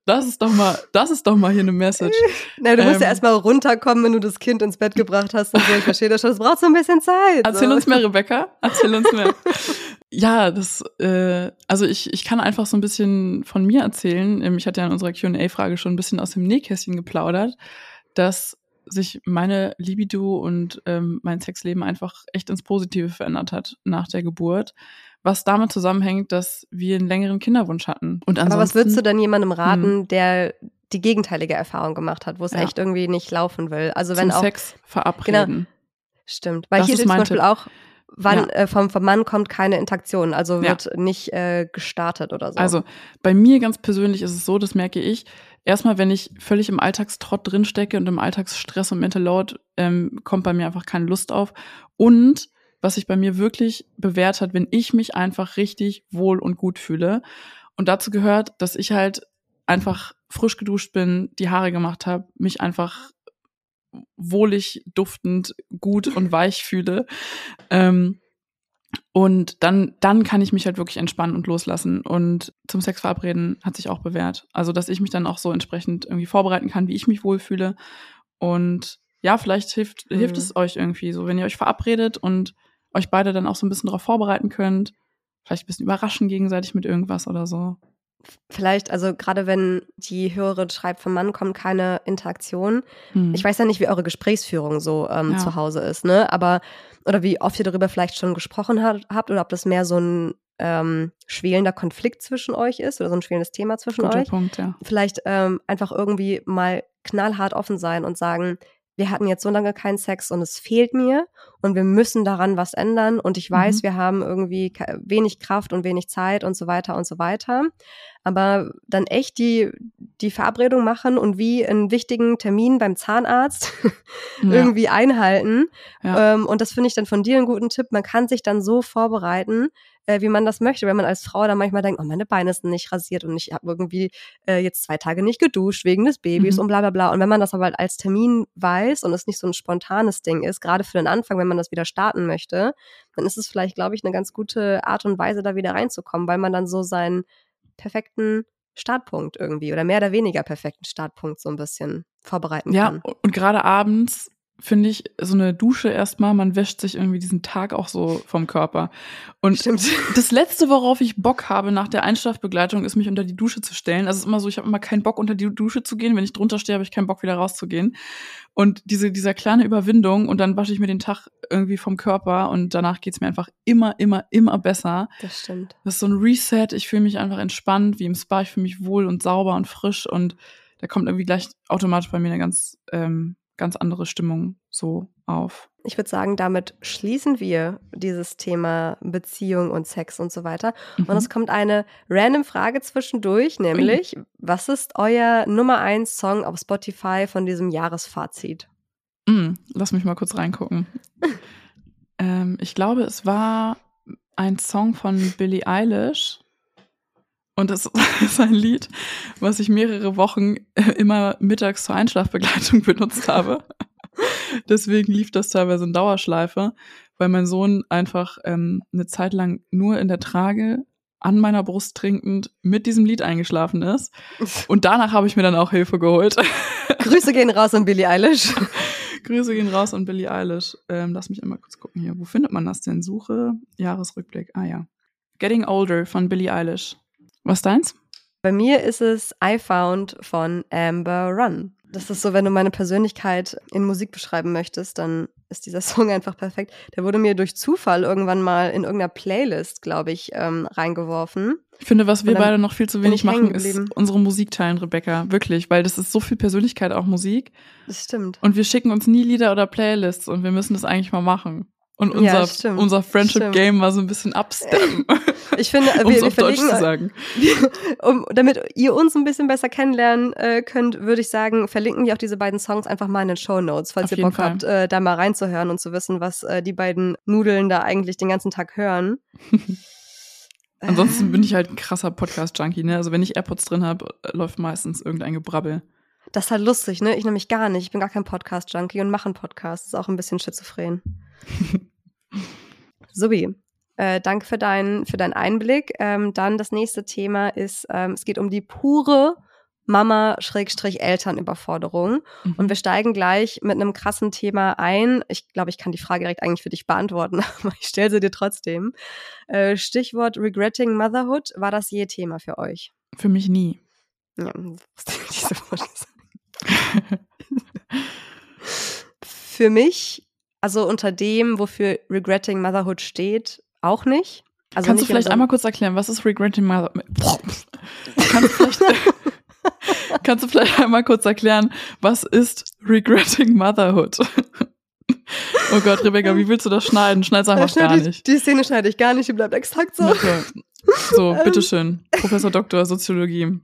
das ist doch mal, das ist doch mal hier eine Message. (laughs) Na, du musst ähm, ja erstmal runterkommen, wenn du das Kind ins Bett gebracht hast und so. Ich verstehe das schon. Das braucht so ein bisschen Zeit. Erzähl so. uns mehr, Rebecca. Erzähl uns mehr. Ja, das, äh, also ich, ich kann einfach so ein bisschen von mir erzählen. Ähm, ich hatte ja in unserer Q&A-Frage schon ein bisschen aus dem Nähkästchen geplaudert, dass sich meine Libido und ähm, mein Sexleben einfach echt ins Positive verändert hat nach der Geburt was damit zusammenhängt, dass wir einen längeren Kinderwunsch hatten. Und ansonsten, Aber was würdest du denn jemandem raten, hm. der die gegenteilige Erfahrung gemacht hat, wo es ja. echt irgendwie nicht laufen will? Also wenn Zum auch Sex verabreden. Genau, stimmt, weil das hier steht zum Beispiel auch wann ja. äh, vom, vom Mann kommt keine Interaktion, also wird ja. nicht äh, gestartet oder so. Also bei mir ganz persönlich ist es so, das merke ich. Erstmal, wenn ich völlig im Alltagstrott drinstecke und im Alltagsstress und Mental Load, ähm, kommt bei mir einfach keine Lust auf. Und was sich bei mir wirklich bewährt hat, wenn ich mich einfach richtig wohl und gut fühle. Und dazu gehört, dass ich halt einfach frisch geduscht bin, die Haare gemacht habe, mich einfach wohlig, duftend, gut und weich fühle. Ähm, und dann, dann kann ich mich halt wirklich entspannen und loslassen. Und zum Sex verabreden hat sich auch bewährt. Also, dass ich mich dann auch so entsprechend irgendwie vorbereiten kann, wie ich mich wohlfühle. Und ja, vielleicht hilft, mhm. hilft es euch irgendwie so, wenn ihr euch verabredet und euch beide dann auch so ein bisschen darauf vorbereiten könnt. Vielleicht ein bisschen überraschen gegenseitig mit irgendwas oder so. Vielleicht, also gerade wenn die Hörerin schreibt, vom Mann kommt keine Interaktion. Hm. Ich weiß ja nicht, wie eure Gesprächsführung so ähm, ja. zu Hause ist, ne? Aber, oder wie oft ihr darüber vielleicht schon gesprochen hat, habt oder ob das mehr so ein ähm, schwelender Konflikt zwischen euch ist oder so ein schwelendes Thema zwischen Guter euch. Punkt, ja. Vielleicht ähm, einfach irgendwie mal knallhart offen sein und sagen, wir hatten jetzt so lange keinen Sex und es fehlt mir und wir müssen daran was ändern und ich weiß, mhm. wir haben irgendwie wenig Kraft und wenig Zeit und so weiter und so weiter. Aber dann echt die, die Verabredung machen und wie einen wichtigen Termin beim Zahnarzt (laughs) ja. irgendwie einhalten. Ja. Ähm, und das finde ich dann von dir einen guten Tipp. Man kann sich dann so vorbereiten, äh, wie man das möchte. Wenn man als Frau dann manchmal denkt, oh, meine Beine sind nicht rasiert und ich habe irgendwie äh, jetzt zwei Tage nicht geduscht wegen des Babys mhm. und bla bla bla. Und wenn man das aber als Termin weiß und es nicht so ein spontanes Ding ist, gerade für den Anfang, wenn man das wieder starten möchte, dann ist es vielleicht, glaube ich, eine ganz gute Art und Weise, da wieder reinzukommen, weil man dann so seinen perfekten Startpunkt irgendwie oder mehr oder weniger perfekten Startpunkt so ein bisschen vorbereiten kann. Ja, und gerade abends finde ich, so eine Dusche erstmal, man wäscht sich irgendwie diesen Tag auch so vom Körper. Und Stimmt. (laughs) das Letzte, worauf ich Bock habe nach der Einschlafbegleitung, ist mich unter die Dusche zu stellen. Also es ist immer so, ich habe immer keinen Bock, unter die Dusche zu gehen. Wenn ich drunter stehe, habe ich keinen Bock, wieder rauszugehen. Und diese, dieser kleine Überwindung und dann wasche ich mir den Tag irgendwie vom Körper und danach geht's mir einfach immer, immer, immer besser. Das stimmt. Das ist so ein Reset. Ich fühle mich einfach entspannt, wie im Spa. Ich fühle mich wohl und sauber und frisch und da kommt irgendwie gleich automatisch bei mir eine ganz ähm, ganz andere Stimmung so auf. Ich würde sagen, damit schließen wir dieses Thema Beziehung und Sex und so weiter. Mhm. Und es kommt eine random Frage zwischendurch, nämlich, Ui. was ist euer Nummer 1 Song auf Spotify von diesem Jahresfazit? Mhm, lass mich mal kurz reingucken. (laughs) ähm, ich glaube, es war ein Song von Billie Eilish. Und das (laughs) ist ein Lied, was ich mehrere Wochen äh, immer mittags zur Einschlafbegleitung (laughs) benutzt habe. Deswegen lief das teilweise in Dauerschleife, weil mein Sohn einfach ähm, eine Zeit lang nur in der Trage an meiner Brust trinkend mit diesem Lied eingeschlafen ist. (laughs) Und danach habe ich mir dann auch Hilfe geholt. Grüße gehen raus an Billie Eilish. Grüße gehen raus an Billie Eilish. Ähm, lass mich einmal kurz gucken hier. Wo findet man das denn? Suche Jahresrückblick. Ah ja. Getting Older von Billie Eilish. Was deins? Bei mir ist es I Found von Amber Run. Das ist so, wenn du meine Persönlichkeit in Musik beschreiben möchtest, dann ist dieser (laughs) Song einfach perfekt. Der wurde mir durch Zufall irgendwann mal in irgendeiner Playlist, glaube ich, ähm, reingeworfen. Ich finde, was wir beide noch viel zu wenig machen, ist unsere Musik teilen, Rebecca. Wirklich, weil das ist so viel Persönlichkeit auch Musik. Das stimmt. Und wir schicken uns nie Lieder oder Playlists und wir müssen das eigentlich mal machen. Und unser, ja, unser Friendship-Game war so ein bisschen upsteppen. (laughs) Ich finde, (laughs) wir, wir auf Deutsch zu sagen. (laughs) um, damit ihr uns ein bisschen besser kennenlernen äh, könnt, würde ich sagen, verlinken wir auch diese beiden Songs einfach mal in den Show Notes, falls auf ihr Bock Fall. habt, äh, da mal reinzuhören und zu wissen, was äh, die beiden Nudeln da eigentlich den ganzen Tag hören. Ansonsten bin ich halt ein krasser Podcast-Junkie, ne? Also wenn ich AirPods drin habe, läuft meistens irgendein Gebrabbel. Das ist halt lustig, ne? Ich nämlich gar nicht. Ich bin gar kein Podcast-Junkie und mache einen Podcast. Das ist auch ein bisschen schizophren. Subi, äh, danke für, dein, für deinen Einblick. Ähm, dann das nächste Thema ist, ähm, es geht um die pure Mama-Elternüberforderung. Mhm. Und wir steigen gleich mit einem krassen Thema ein. Ich glaube, ich kann die Frage direkt eigentlich für dich beantworten, (laughs) aber ich stelle sie dir trotzdem. Äh, Stichwort Regretting Motherhood. War das je Thema für euch? Für mich nie. Ja, (laughs) Worte (laughs) für mich also unter dem, wofür Regretting Motherhood steht, auch nicht. Also Kannst nicht du vielleicht so einmal kurz erklären, was ist Regretting Motherhood? (laughs) Kannst, (laughs) kannst du vielleicht einmal kurz erklären, was ist Regretting Motherhood? Oh Gott, Rebecca, wie willst du das schneiden? Schneid's einfach ja, gar nicht. Die Szene schneide ich gar nicht, die bleibt exakt so. Okay. So, (laughs) bitteschön. Professor Doktor Soziologie.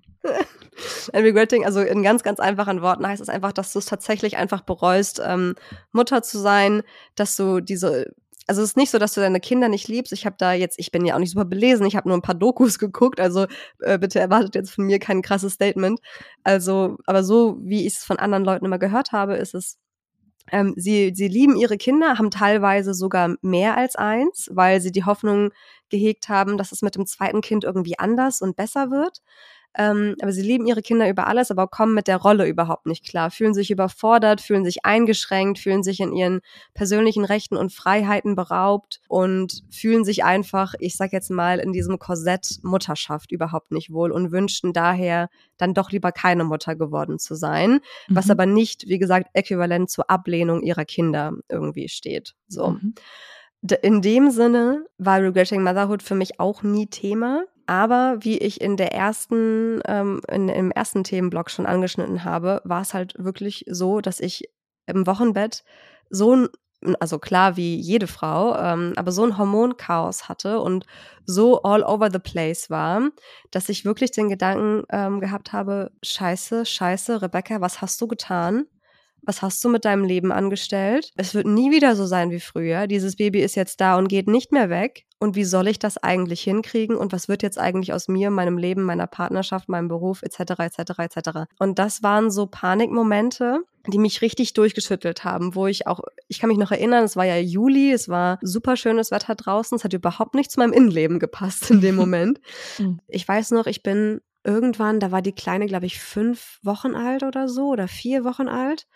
Ein Regretting, also in ganz, ganz einfachen Worten heißt es einfach, dass du es tatsächlich einfach bereust, ähm, Mutter zu sein, dass du diese also es ist nicht so, dass du deine Kinder nicht liebst. Ich habe da jetzt, ich bin ja auch nicht super belesen, ich habe nur ein paar Dokus (laughs) geguckt, also äh, bitte erwartet jetzt von mir kein krasses Statement. Also, aber so wie ich es von anderen Leuten immer gehört habe, ist es, ähm, sie, sie lieben ihre Kinder, haben teilweise sogar mehr als eins, weil sie die Hoffnung gehegt haben, dass es mit dem zweiten Kind irgendwie anders und besser wird. Ähm, aber sie lieben ihre Kinder über alles, aber kommen mit der Rolle überhaupt nicht klar, fühlen sich überfordert, fühlen sich eingeschränkt, fühlen sich in ihren persönlichen Rechten und Freiheiten beraubt und fühlen sich einfach, ich sag jetzt mal, in diesem Korsett Mutterschaft überhaupt nicht wohl und wünschten daher dann doch lieber keine Mutter geworden zu sein, mhm. was aber nicht, wie gesagt, äquivalent zur Ablehnung ihrer Kinder irgendwie steht. So. Mhm. In dem Sinne war Regretting Motherhood für mich auch nie Thema. Aber wie ich in der ersten, ähm, in, im ersten Themenblock schon angeschnitten habe, war es halt wirklich so, dass ich im Wochenbett so ein also klar wie jede Frau, ähm, aber so ein Hormonchaos hatte und so all over the place war, dass ich wirklich den Gedanken ähm, gehabt habe, scheiße, scheiße, Rebecca, was hast du getan? Was hast du mit deinem Leben angestellt? Es wird nie wieder so sein wie früher. Dieses Baby ist jetzt da und geht nicht mehr weg. Und wie soll ich das eigentlich hinkriegen? Und was wird jetzt eigentlich aus mir, meinem Leben, meiner Partnerschaft, meinem Beruf etc. etc. etc. Und das waren so Panikmomente, die mich richtig durchgeschüttelt haben, wo ich auch, ich kann mich noch erinnern, es war ja Juli, es war super schönes Wetter draußen, es hat überhaupt nicht zu meinem Innenleben gepasst in dem Moment. (laughs) Hm. ich weiß noch, ich bin irgendwann, da war die Kleine, glaube ich, fünf Wochen alt oder so oder vier Wochen alt.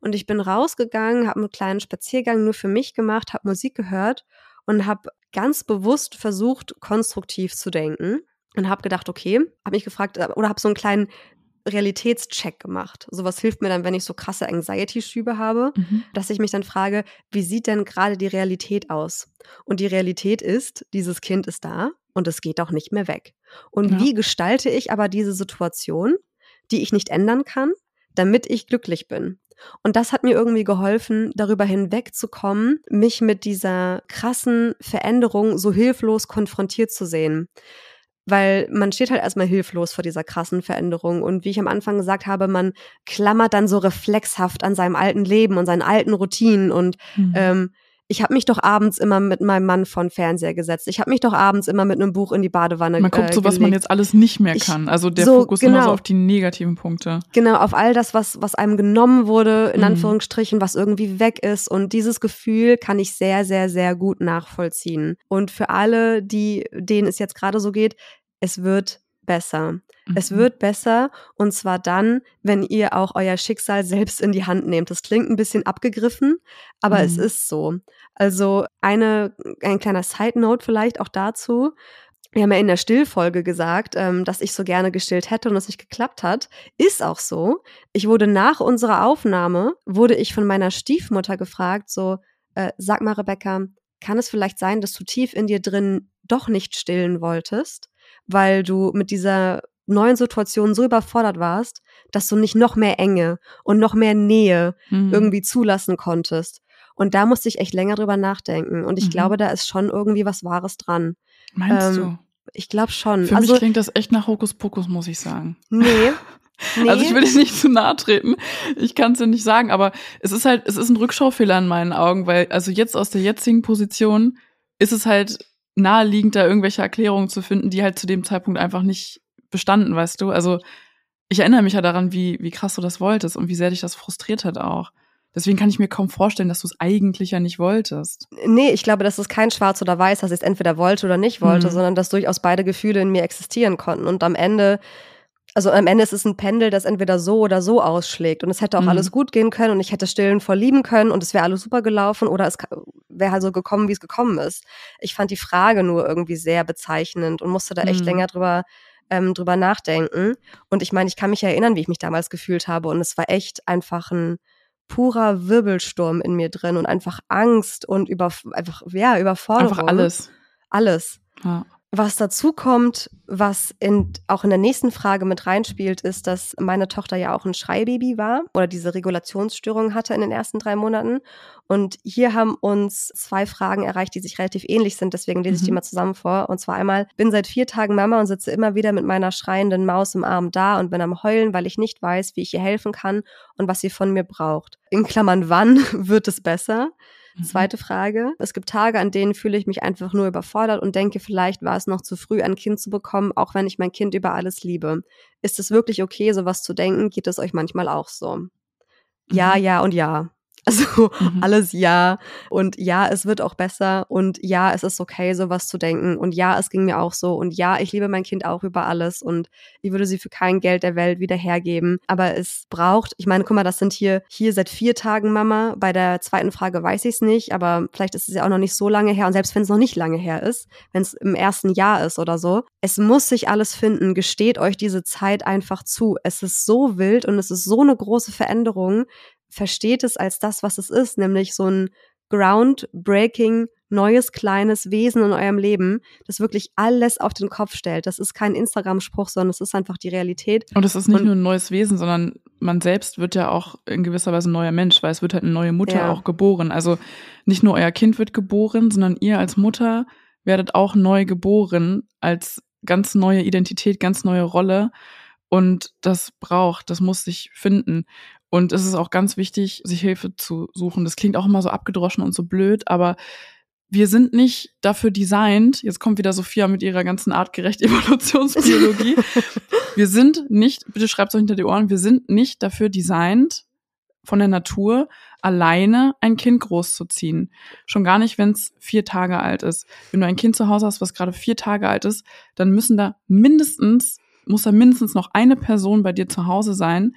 Und ich bin rausgegangen, habe einen kleinen Spaziergang nur für mich gemacht, habe Musik gehört und habe ganz bewusst versucht, konstruktiv zu denken und habe gedacht, okay, habe mich gefragt äh, oder habe so einen kleinen Realitätscheck gemacht. Sowas hilft mir dann, wenn ich so krasse Anxiety-Schübe habe, mhm. dass ich mich dann frage, wie sieht denn gerade die Realität aus? Und die Realität ist, dieses Kind ist da und es geht auch nicht mehr weg. Und ja. wie gestalte ich aber diese Situation, die ich nicht ändern kann, damit ich glücklich bin? Und das hat mir irgendwie geholfen, darüber hinwegzukommen, mich mit dieser krassen Veränderung so hilflos konfrontiert zu sehen. Weil man steht halt erstmal hilflos vor dieser krassen Veränderung. Und wie ich am Anfang gesagt habe, man klammert dann so reflexhaft an seinem alten Leben und seinen alten Routinen und mhm. ähm, ich habe mich doch abends immer mit meinem Mann von Fernseher gesetzt. Ich habe mich doch abends immer mit einem Buch in die Badewanne Man guckt äh, so, was man jetzt alles nicht mehr kann. Ich, also der so, Fokus genau, immer so auf die negativen Punkte. Genau, auf all das, was, was einem genommen wurde, in mhm. Anführungsstrichen, was irgendwie weg ist. Und dieses Gefühl kann ich sehr, sehr, sehr gut nachvollziehen. Und für alle, die, denen es jetzt gerade so geht, es wird besser. Mhm. Es wird besser und zwar dann, wenn ihr auch euer Schicksal selbst in die Hand nehmt. Das klingt ein bisschen abgegriffen, aber mhm. es ist so. Also eine, ein kleiner Side Note vielleicht auch dazu. wir haben ja in der Stillfolge gesagt, ähm, dass ich so gerne gestillt hätte und es nicht geklappt hat. Ist auch so. Ich wurde nach unserer Aufnahme, wurde ich von meiner Stiefmutter gefragt, so, äh, sag mal, Rebecca, kann es vielleicht sein, dass du tief in dir drin doch nicht stillen wolltest, weil du mit dieser neuen Situation so überfordert warst, dass du nicht noch mehr Enge und noch mehr Nähe mhm. irgendwie zulassen konntest. Und da musste ich echt länger drüber nachdenken. Und ich mhm. glaube, da ist schon irgendwie was Wahres dran. Meinst ähm, du? Ich glaube schon. Für also, mich klingt das echt nach Hokuspokus, muss ich sagen. Nee. Nee. (laughs) Also ich will dich nicht zu nahe treten. Ich kann es dir nicht sagen, aber es ist halt, es ist ein Rückschaufehler in meinen Augen, weil also jetzt aus der jetzigen Position ist es halt naheliegend, da irgendwelche Erklärungen zu finden, die halt zu dem Zeitpunkt einfach nicht bestanden, weißt du? Also ich erinnere mich ja daran, wie, wie krass du das wolltest und wie sehr dich das frustriert hat auch. Deswegen kann ich mir kaum vorstellen, dass du es eigentlich ja nicht wolltest. Nee, ich glaube, das ist kein Schwarz oder Weiß, dass ich es entweder wollte oder nicht wollte, mhm. sondern dass durchaus beide Gefühle in mir existieren konnten. Und am Ende, also am Ende ist es ein Pendel, das entweder so oder so ausschlägt. Und es hätte auch mhm. alles gut gehen können und ich hätte stillen verlieben können und es wäre alles super gelaufen oder es wäre halt so gekommen, wie es gekommen ist. Ich fand die Frage nur irgendwie sehr bezeichnend und musste da echt mhm. länger drüber ähm, drüber nachdenken. Und ich meine, ich kann mich erinnern, wie ich mich damals gefühlt habe. Und es war echt einfach ein purer Wirbelsturm in mir drin und einfach Angst und über, einfach, ja, Überforderung. Einfach alles. Alles. Ja. Was dazu kommt, was in, auch in der nächsten Frage mit reinspielt, ist, dass meine Tochter ja auch ein Schreibaby war oder diese Regulationsstörung hatte in den ersten drei Monaten. Und hier haben uns zwei Fragen erreicht, die sich relativ ähnlich sind. Deswegen lese ich die mhm. mal zusammen vor. Und zwar einmal, bin seit vier Tagen Mama und sitze immer wieder mit meiner schreienden Maus im Arm da und bin am Heulen, weil ich nicht weiß, wie ich ihr helfen kann und was sie von mir braucht. In Klammern, wann (laughs) wird es besser? Mhm. Zweite Frage. Es gibt Tage, an denen fühle ich mich einfach nur überfordert und denke, vielleicht war es noch zu früh, ein Kind zu bekommen, auch wenn ich mein Kind über alles liebe. Ist es wirklich okay, sowas zu denken? Geht es euch manchmal auch so? Ja, mhm. ja und ja. Also mhm. alles ja. Und ja, es wird auch besser. Und ja, es ist okay, sowas zu denken. Und ja, es ging mir auch so. Und ja, ich liebe mein Kind auch über alles. Und ich würde sie für kein Geld der Welt wieder hergeben. Aber es braucht, ich meine, guck mal, das sind hier, hier seit vier Tagen Mama. Bei der zweiten Frage weiß ich es nicht. Aber vielleicht ist es ja auch noch nicht so lange her. Und selbst wenn es noch nicht lange her ist, wenn es im ersten Jahr ist oder so, es muss sich alles finden. Gesteht euch diese Zeit einfach zu. Es ist so wild und es ist so eine große Veränderung versteht es als das, was es ist, nämlich so ein groundbreaking neues kleines Wesen in eurem Leben, das wirklich alles auf den Kopf stellt. Das ist kein Instagram-Spruch, sondern es ist einfach die Realität. Und es ist nicht Und, nur ein neues Wesen, sondern man selbst wird ja auch in gewisser Weise ein neuer Mensch, weil es wird halt eine neue Mutter ja. auch geboren. Also nicht nur euer Kind wird geboren, sondern ihr als Mutter werdet auch neu geboren als ganz neue Identität, ganz neue Rolle. Und das braucht, das muss sich finden. Und es ist auch ganz wichtig, sich Hilfe zu suchen. Das klingt auch immer so abgedroschen und so blöd, aber wir sind nicht dafür designt, jetzt kommt wieder Sophia mit ihrer ganzen artgerecht (laughs) Evolutionsbiologie. wir sind nicht, bitte schreibt es euch hinter die Ohren, wir sind nicht dafür designt, von der Natur alleine ein Kind großzuziehen. Schon gar nicht, wenn es vier Tage alt ist. Wenn du ein Kind zu Hause hast, was gerade vier Tage alt ist, dann müssen da mindestens, muss da mindestens noch eine Person bei dir zu Hause sein,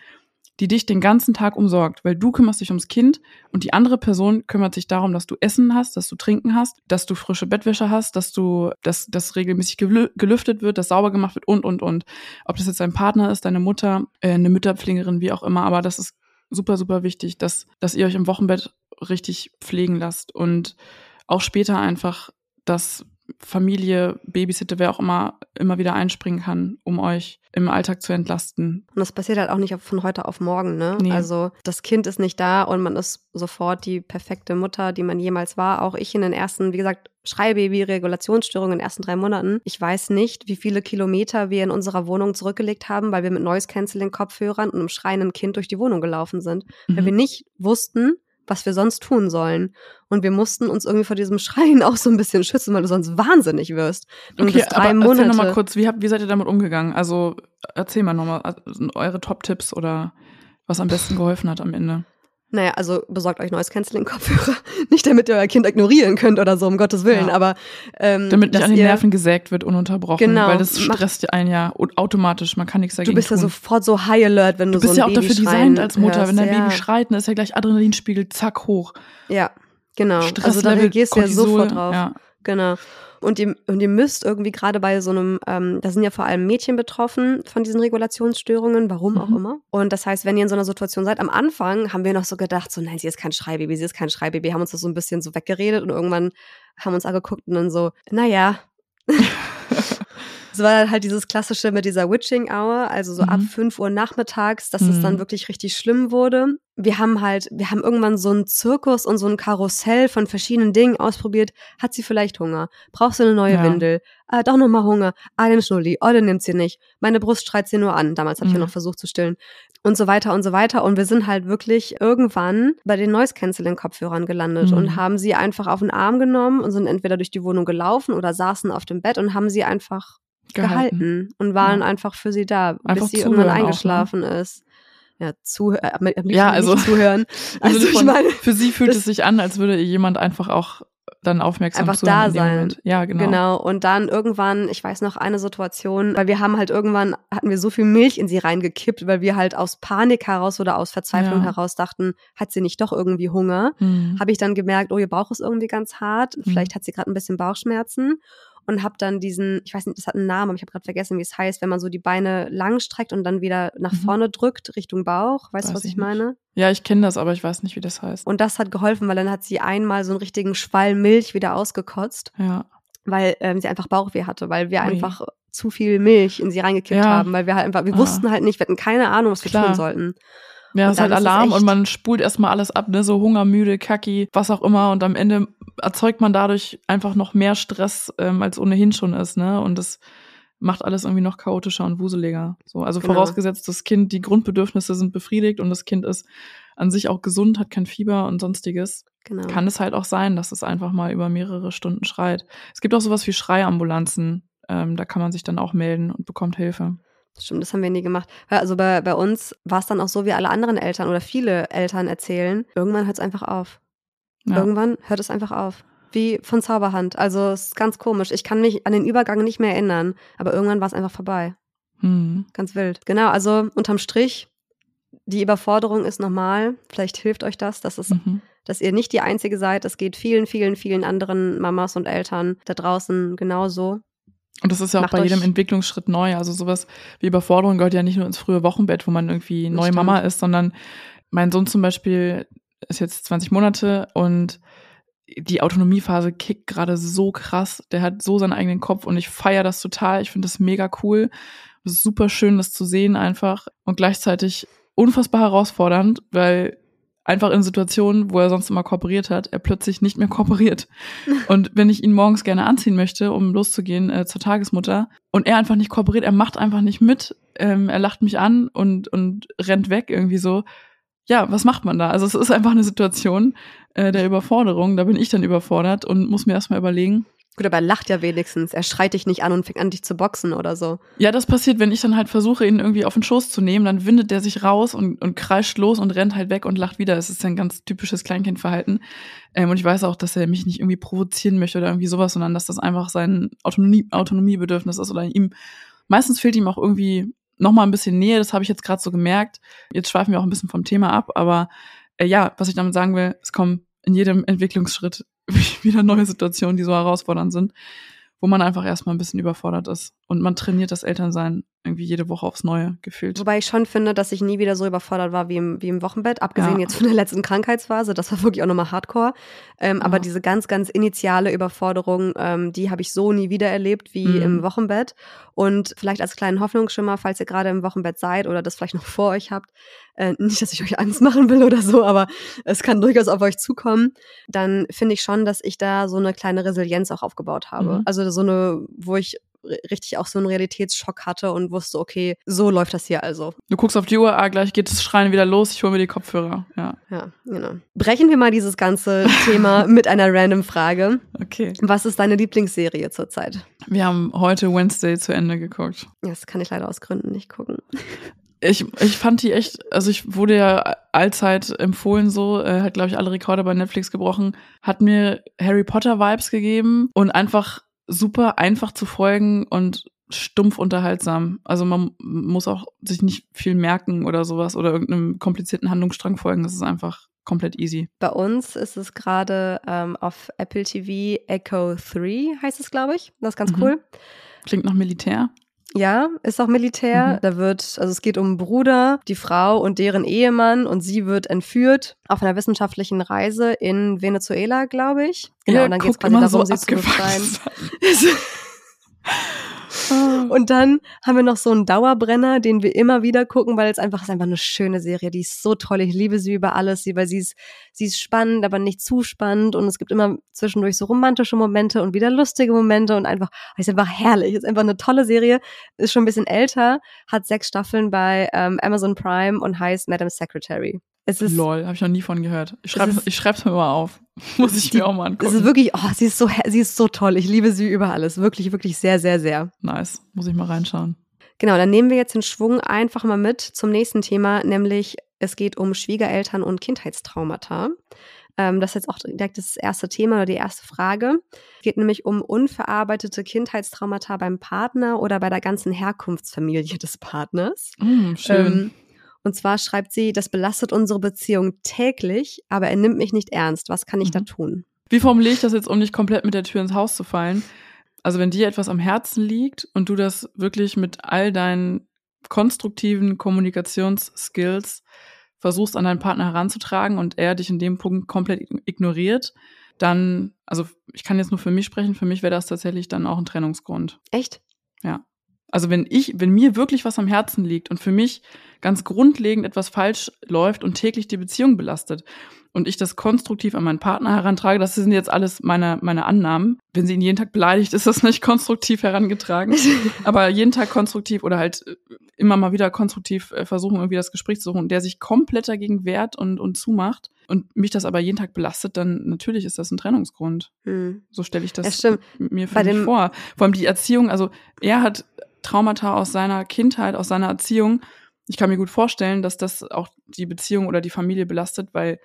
die dich den ganzen Tag umsorgt, weil du kümmerst dich ums Kind und die andere Person kümmert sich darum, dass du Essen hast, dass du Trinken hast, dass du frische Bettwäsche hast, dass du, dass das regelmäßig gelüftet wird, dass sauber gemacht wird und und und. Ob das jetzt dein Partner ist, deine Mutter, äh, eine Mütterpflegerin, wie auch immer, aber das ist super super wichtig, dass dass ihr euch im Wochenbett richtig pflegen lasst und auch später einfach, dass Familie, Babysitter, wer auch immer, immer wieder einspringen kann, um euch im Alltag zu entlasten. Und das passiert halt auch nicht von heute auf morgen, ne? Nee. Also das Kind ist nicht da und man ist sofort die perfekte Mutter, die man jemals war. Auch ich in den ersten, wie gesagt, Schreibaby, Regulationsstörungen in den ersten drei Monaten. Ich weiß nicht, wie viele Kilometer wir in unserer Wohnung zurückgelegt haben, weil wir mit Noise Canceling Kopfhörern und einem schreienden Kind durch die Wohnung gelaufen sind. Mhm. Weil wir nicht wussten, was wir sonst tun sollen. Und wir mussten uns irgendwie vor diesem (laughs) Schreien auch so ein bisschen schützen, weil du sonst wahnsinnig wirst. Und okay, drei aber Monate. erzähl nochmal kurz, wie, habt, wie seid ihr damit umgegangen? Also erzähl mal nochmal also, eure Top-Tipps oder was am besten geholfen hat am Ende. Naja, also besorgt euch neues Canceling-Kopfhörer. (laughs) Nicht damit ihr euer Kind ignorieren könnt oder so, um Gottes Willen, ja. aber ähm, damit nicht an den Nerven gesägt wird, ununterbrochen. Genau. Weil das stresst einen ja automatisch, man kann nichts dagegen Du bist tun. ja sofort so high alert, wenn du, du so ein ja Baby auch dafür designt als Mutter. Hörst. Wenn dein ja. Baby schreit, dann ist ja gleich Adrenalinspiegel zack hoch. Ja, genau. Stress also da reagierst du ja sofort drauf. Ja. Genau. Und ihr, und ihr müsst irgendwie gerade bei so einem, ähm, da sind ja vor allem Mädchen betroffen von diesen Regulationsstörungen, warum auch Mhm. immer. Und das heißt, wenn ihr in so einer Situation seid, am Anfang haben wir noch so gedacht, so nein, sie ist kein Schreibaby, sie ist kein Schreibaby, haben uns das so ein bisschen so weggeredet und irgendwann haben uns angeguckt und dann so, naja. (laughs) Es war halt dieses klassische mit dieser Witching Hour, also so ab Mhm. 5 Uhr nachmittags, dass es dann Mhm. wirklich richtig schlimm wurde. Wir haben halt, wir haben irgendwann so einen Zirkus und so ein Karussell von verschiedenen Dingen ausprobiert. Hat sie vielleicht Hunger? Brauchst du eine neue Ja. Windel? Ah, doch nochmal Hunger. Ah, den Schnulli. Oh, den nimmt sie nicht. Meine Brust schreit sie nur an. Damals habe ich ja Mhm. noch versucht zu stillen. Und so weiter und so weiter. Und wir sind halt wirklich irgendwann bei den Noise Canceling Kopfhörern gelandet Mhm. und haben sie einfach auf den Arm genommen und sind entweder durch die Wohnung gelaufen oder saßen auf dem Bett und haben sie einfach gehalten, und waren Ja. einfach für sie da, Einfach bis sie irgendwann auch, ne? eingeschlafen ist. Ja, zuhören, äh, liebsten Ja, also- zuhören. (laughs) Also Also ich meine, für sie fühlt es sich an, als würde ihr jemand einfach auch dann aufmerksam Einfach da sein. Ja, genau. Genau. Und dann irgendwann, ich weiß noch eine Situation, weil wir haben halt irgendwann, hatten wir so viel Milch in sie reingekippt, weil wir halt aus Panik heraus oder aus Verzweiflung Ja. heraus dachten, hat sie nicht doch irgendwie Hunger? Mhm. Habe ich dann gemerkt, oh, ihr Bauch ist irgendwie ganz hart. Vielleicht hat sie gerade ein bisschen Bauchschmerzen. Und habe dann diesen, ich weiß nicht, das hat einen Namen, aber ich habe gerade vergessen, wie es heißt, wenn man so die Beine lang streckt und dann wieder nach Mhm. vorne drückt, Richtung Bauch. Weißt du, was ich ich meine? Ja, ich kenne das, aber ich weiß nicht, wie das heißt. Und das hat geholfen, weil dann hat sie einmal so einen richtigen Schwall Milch wieder ausgekotzt. Ja. weil ähm, sie einfach Bauchweh hatte, weil wir Ui. einfach zu viel Milch in sie reingekippt Ja. haben, weil wir halt einfach, wir Ah. wussten halt nicht, wir hatten keine Ahnung, was wir Klar. tun sollten. Ja, es ist halt ist Alarm echt- und man spult erstmal alles ab, ne? So Hunger, müde, kacki, was auch immer. Und am Ende erzeugt man dadurch einfach noch mehr Stress, ähm, als ohnehin schon ist, ne? Und das macht alles irgendwie noch chaotischer und wuseliger. So, also Genau. vorausgesetzt, das Kind, die Grundbedürfnisse sind befriedigt und das Kind ist an sich auch gesund, hat kein Fieber und sonstiges, Genau. kann es halt auch sein, dass es einfach mal über mehrere Stunden schreit. Es gibt auch sowas wie Schreiambulanzen. Ähm, da kann man sich dann auch melden und bekommt Hilfe. Stimmt, das haben wir nie gemacht. Also bei, bei uns war es dann auch so, wie alle anderen Eltern oder viele Eltern erzählen, irgendwann hört es einfach auf. Ja. Irgendwann hört es einfach auf. Wie von Zauberhand. Also es ist ganz komisch. Ich kann mich an den Übergang nicht mehr erinnern, aber irgendwann war es einfach vorbei. Hm. Ganz wild. Genau, also unterm Strich, die Überforderung ist normal. Vielleicht hilft euch das, dass es Mhm. dass ihr nicht die Einzige seid. Es geht vielen, vielen, vielen anderen Mamas und Eltern da draußen genauso. Und das ist ja auch Macht bei jedem Entwicklungsschritt neu. Also sowas wie Überforderung gehört ja nicht nur ins frühe Wochenbett, wo man irgendwie neue. Mama ist, sondern mein Sohn zum Beispiel ist jetzt 20 Monate und die Autonomiephase kickt gerade so krass. Der hat so seinen eigenen Kopf und ich feiere das total. Ich finde das mega cool. Es ist super schön, das zu sehen einfach und gleichzeitig unfassbar herausfordernd, weil einfach in Situationen, wo er sonst immer kooperiert hat, er plötzlich nicht mehr kooperiert. (laughs) Und wenn ich ihn morgens gerne anziehen möchte, um loszugehen äh, zur Tagesmutter, und er einfach nicht kooperiert, er macht einfach nicht mit, ähm, er lacht mich an und, und rennt weg irgendwie so. Ja, was macht man da? Also es ist einfach eine Situation äh, der Überforderung. Da bin ich dann überfordert und muss mir erstmal überlegen, Gut, aber er lacht ja wenigstens. Er schreit dich nicht an und fängt an, dich zu boxen oder so. Ja, das passiert, wenn ich dann halt versuche, ihn irgendwie auf den Schoß zu nehmen, dann windet der sich raus und, und kreischt los und rennt halt weg und lacht wieder. Das ist ein ganz typisches Kleinkindverhalten. Ähm, und ich weiß auch, dass er mich nicht irgendwie provozieren möchte oder irgendwie sowas, sondern dass das einfach sein Autonomie, Autonomiebedürfnis ist oder ihm, meistens fehlt ihm auch irgendwie nochmal ein bisschen Nähe. Das habe ich jetzt gerade so gemerkt. Jetzt schweifen wir auch ein bisschen vom Thema ab, aber äh, ja, was ich damit sagen will, es kommen in jedem Entwicklungsschritt (laughs) wieder neue Situationen, die so herausfordernd sind, wo man einfach erstmal ein bisschen überfordert ist. Und man trainiert das Elternsein irgendwie jede Woche aufs Neue gefühlt. Wobei ich schon finde, dass ich nie wieder so überfordert war wie im, wie im Wochenbett, abgesehen Ja. jetzt von der letzten Krankheitsphase. Das war wirklich auch nochmal hardcore. Ähm, Aber Ja. diese ganz, ganz initiale Überforderung, ähm, die habe ich so nie wieder erlebt wie Mhm. im Wochenbett. Und vielleicht als kleinen Hoffnungsschimmer, falls ihr gerade im Wochenbett seid oder das vielleicht noch vor euch habt, äh, (laughs) nicht, dass ich euch Angst machen will oder so, aber es kann durchaus auf euch zukommen, dann finde ich schon, dass ich da so eine kleine Resilienz auch aufgebaut habe. Mhm. Also so eine, wo ich richtig auch so einen Realitätsschock hatte und wusste, okay, so läuft das hier also. Du guckst auf die Uhr, ah, gleich geht das Schreien wieder los, ich hole mir die Kopfhörer. Ja, Ja, genau. Brechen wir mal dieses ganze (laughs) Thema mit einer random Frage. okay. Was ist deine Lieblingsserie zurzeit? Wir haben heute Wednesday zu Ende geguckt. Ja, das kann ich leider aus Gründen nicht gucken. Ich, ich fand die echt, also ich wurde ja allzeit empfohlen so, äh, hat glaube ich alle Rekorde bei Netflix gebrochen, hat mir Harry Potter Vibes gegeben und einfach super einfach zu folgen und stumpf unterhaltsam. Also man muss auch sich nicht viel merken oder sowas oder irgendeinem komplizierten Handlungsstrang folgen. Das ist einfach komplett easy. Bei uns ist es gerade ähm, auf Apple TV Echo 3, heißt es, glaube ich. Das ist ganz mhm. cool. Klingt nach Militär. Ja, ist auch Militär. Mhm. Da wird, also es geht um Bruder, die Frau und deren Ehemann und sie wird entführt auf einer wissenschaftlichen Reise in Venezuela, glaube ich. Genau, ja, und dann geht es quasi darum, so sie zu befreien. (laughs) (laughs) (laughs) Und dann haben wir noch so einen Dauerbrenner, den wir immer wieder gucken, weil es einfach ist einfach eine schöne Serie. Die ist so toll. Ich liebe sie über alles, weil sie ist, sie ist spannend, aber nicht zu spannend. Und es gibt immer zwischendurch so romantische Momente und wieder lustige Momente und einfach, ist einfach herrlich. Ist einfach eine tolle Serie. Ist schon ein bisschen älter, hat sechs Staffeln bei ähm, Amazon Prime und heißt Madam Secretary. Es ist, Lol, habe ich noch nie von gehört. Ich schreibe ich schreib's mir mal auf. (laughs) Muss ich die, mir auch mal angucken. Es ist wirklich, oh, sie ist so, sie ist so toll. Ich liebe sie über alles. Wirklich, wirklich sehr, sehr, sehr. Nice. Muss ich mal reinschauen. Genau, dann nehmen wir jetzt den Schwung einfach mal mit zum nächsten Thema, nämlich es geht um Schwiegereltern und Kindheitstraumata. Ähm, das ist jetzt auch direkt das erste Thema oder die erste Frage. Es geht nämlich um unverarbeitete Kindheitstraumata beim Partner oder bei der ganzen Herkunftsfamilie des Partners. Mm, schön. Ähm, und zwar schreibt sie, das belastet unsere Beziehung täglich, aber er nimmt mich nicht ernst. Was kann ich mhm. da tun? Wie formuliere ich das jetzt, um nicht komplett mit der Tür ins Haus zu fallen? Also wenn dir etwas am Herzen liegt und du das wirklich mit all deinen konstruktiven Kommunikationsskills versuchst an deinen Partner heranzutragen und er dich in dem Punkt komplett ignoriert, dann, also ich kann jetzt nur für mich sprechen, für mich wäre das tatsächlich dann auch ein Trennungsgrund. Echt? Ja. Also wenn ich, wenn mir wirklich was am Herzen liegt und für mich ganz grundlegend etwas falsch läuft und täglich die Beziehung belastet und ich das konstruktiv an meinen Partner herantrage, das sind jetzt alles meine, meine Annahmen. Wenn sie ihn jeden Tag beleidigt, (laughs) ist das nicht konstruktiv herangetragen. (laughs) Aber jeden Tag konstruktiv oder halt äh, immer mal wieder konstruktiv äh, versuchen, irgendwie das Gespräch zu suchen, der sich komplett dagegen wehrt und, und zumacht und mich das aber jeden Tag belastet, dann natürlich ist das ein Trennungsgrund. Hm. So stelle ich das mir für mich vor. Vor allem die Erziehung, also er hat Traumata aus seiner Kindheit, aus seiner Erziehung. Ich kann mir gut vorstellen, dass das auch die Beziehung oder die Familie belastet, weil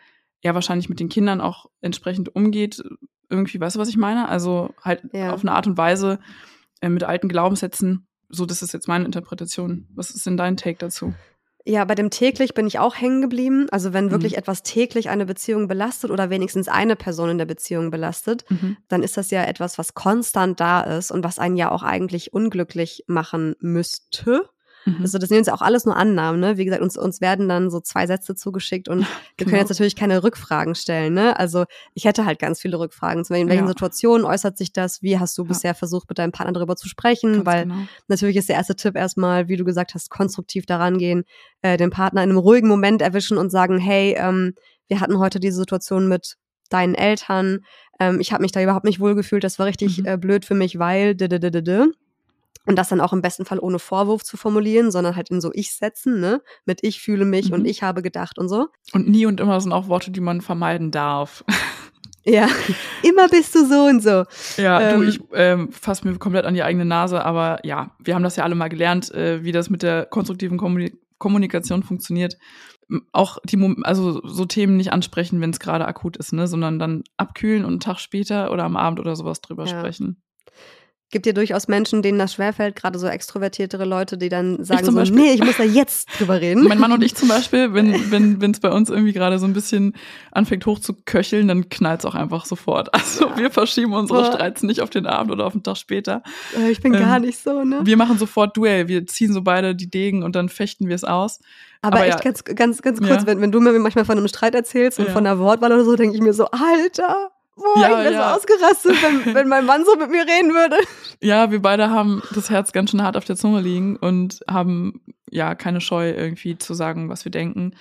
er wahrscheinlich mit den Kindern auch entsprechend umgeht. Irgendwie, weißt du, was ich meine? Also halt ja. auf eine Art und Weise äh, mit alten Glaubenssätzen. So, das ist jetzt meine Interpretation. Was ist denn dein Take dazu? Ja, bei dem täglich bin ich auch hängen geblieben. Also wenn wirklich mhm. etwas täglich eine Beziehung belastet oder wenigstens eine Person in der Beziehung belastet, mhm. dann ist das ja etwas, was konstant da ist und was einen ja auch eigentlich unglücklich machen müsste. Mhm. Also das uns ja auch alles nur Annahmen, ne? Wie gesagt, uns, uns werden dann so zwei Sätze zugeschickt und (laughs) wir genau. können jetzt natürlich keine Rückfragen stellen, ne? Also ich hätte halt ganz viele Rückfragen. Zum Beispiel, in welchen ja. Situationen äußert sich das? Wie hast du ja. bisher versucht, mit deinem Partner darüber zu sprechen? Ganz Weil genau. natürlich ist der erste Tipp erstmal, wie du gesagt hast, konstruktiv daran gehen, äh, den Partner in einem ruhigen Moment erwischen und sagen, hey, ähm, wir hatten heute diese Situation mit deinen Eltern. Ähm, ich habe mich da überhaupt nicht wohlgefühlt. Das war richtig mhm. äh, blöd für mich, weil. -d -d -d. Und das dann auch im besten Fall ohne Vorwurf zu formulieren, sondern halt in so Ich-Sätzen, ne? Mit ich fühle mich mhm. und ich habe gedacht und so. Und nie und immer sind auch Worte, die man vermeiden darf. (laughs) Ja, immer bist du so und so. Ja, ähm, du, ich ähm, fasse mir komplett an die eigene Nase, aber ja, wir haben das ja alle mal gelernt, äh, wie das mit der konstruktiven Kommunik Kommunikation funktioniert. Auch die, also so Themen nicht ansprechen, wenn es gerade akut ist, ne, sondern dann abkühlen und einen Tag später oder am Abend oder sowas drüber ja. sprechen gibt ja durchaus Menschen, denen das schwerfällt, gerade so extrovertiertere Leute, die dann sagen so, Beispiel, nee, ich muss da jetzt drüber reden. Mein Mann und ich zum Beispiel, wenn (laughs) wenn wenn es bei uns irgendwie gerade so ein bisschen anfängt hochzuköcheln, dann knallt es auch einfach sofort. Also ja. wir verschieben unsere Boah. Streits nicht auf den Abend oder auf den Tag später. Äh, ich bin ähm, gar nicht so, ne? Wir machen sofort Duell. Wir ziehen so beide die Degen und dann fechten wir es aus. Aber, Aber echt ja. ganz, ganz, ganz kurz, ja. wenn, wenn du mir manchmal von einem Streit erzählst und von einer Wortwahl oder so, denke ich mir so, Alter, Boah, ja, ich wäre ja. so ausgerastet, wenn, (laughs) wenn mein Mann so mit mir reden würde. Ja, wir beide haben das Herz ganz schön hart auf der Zunge liegen und haben ja keine Scheu irgendwie zu sagen, was wir denken.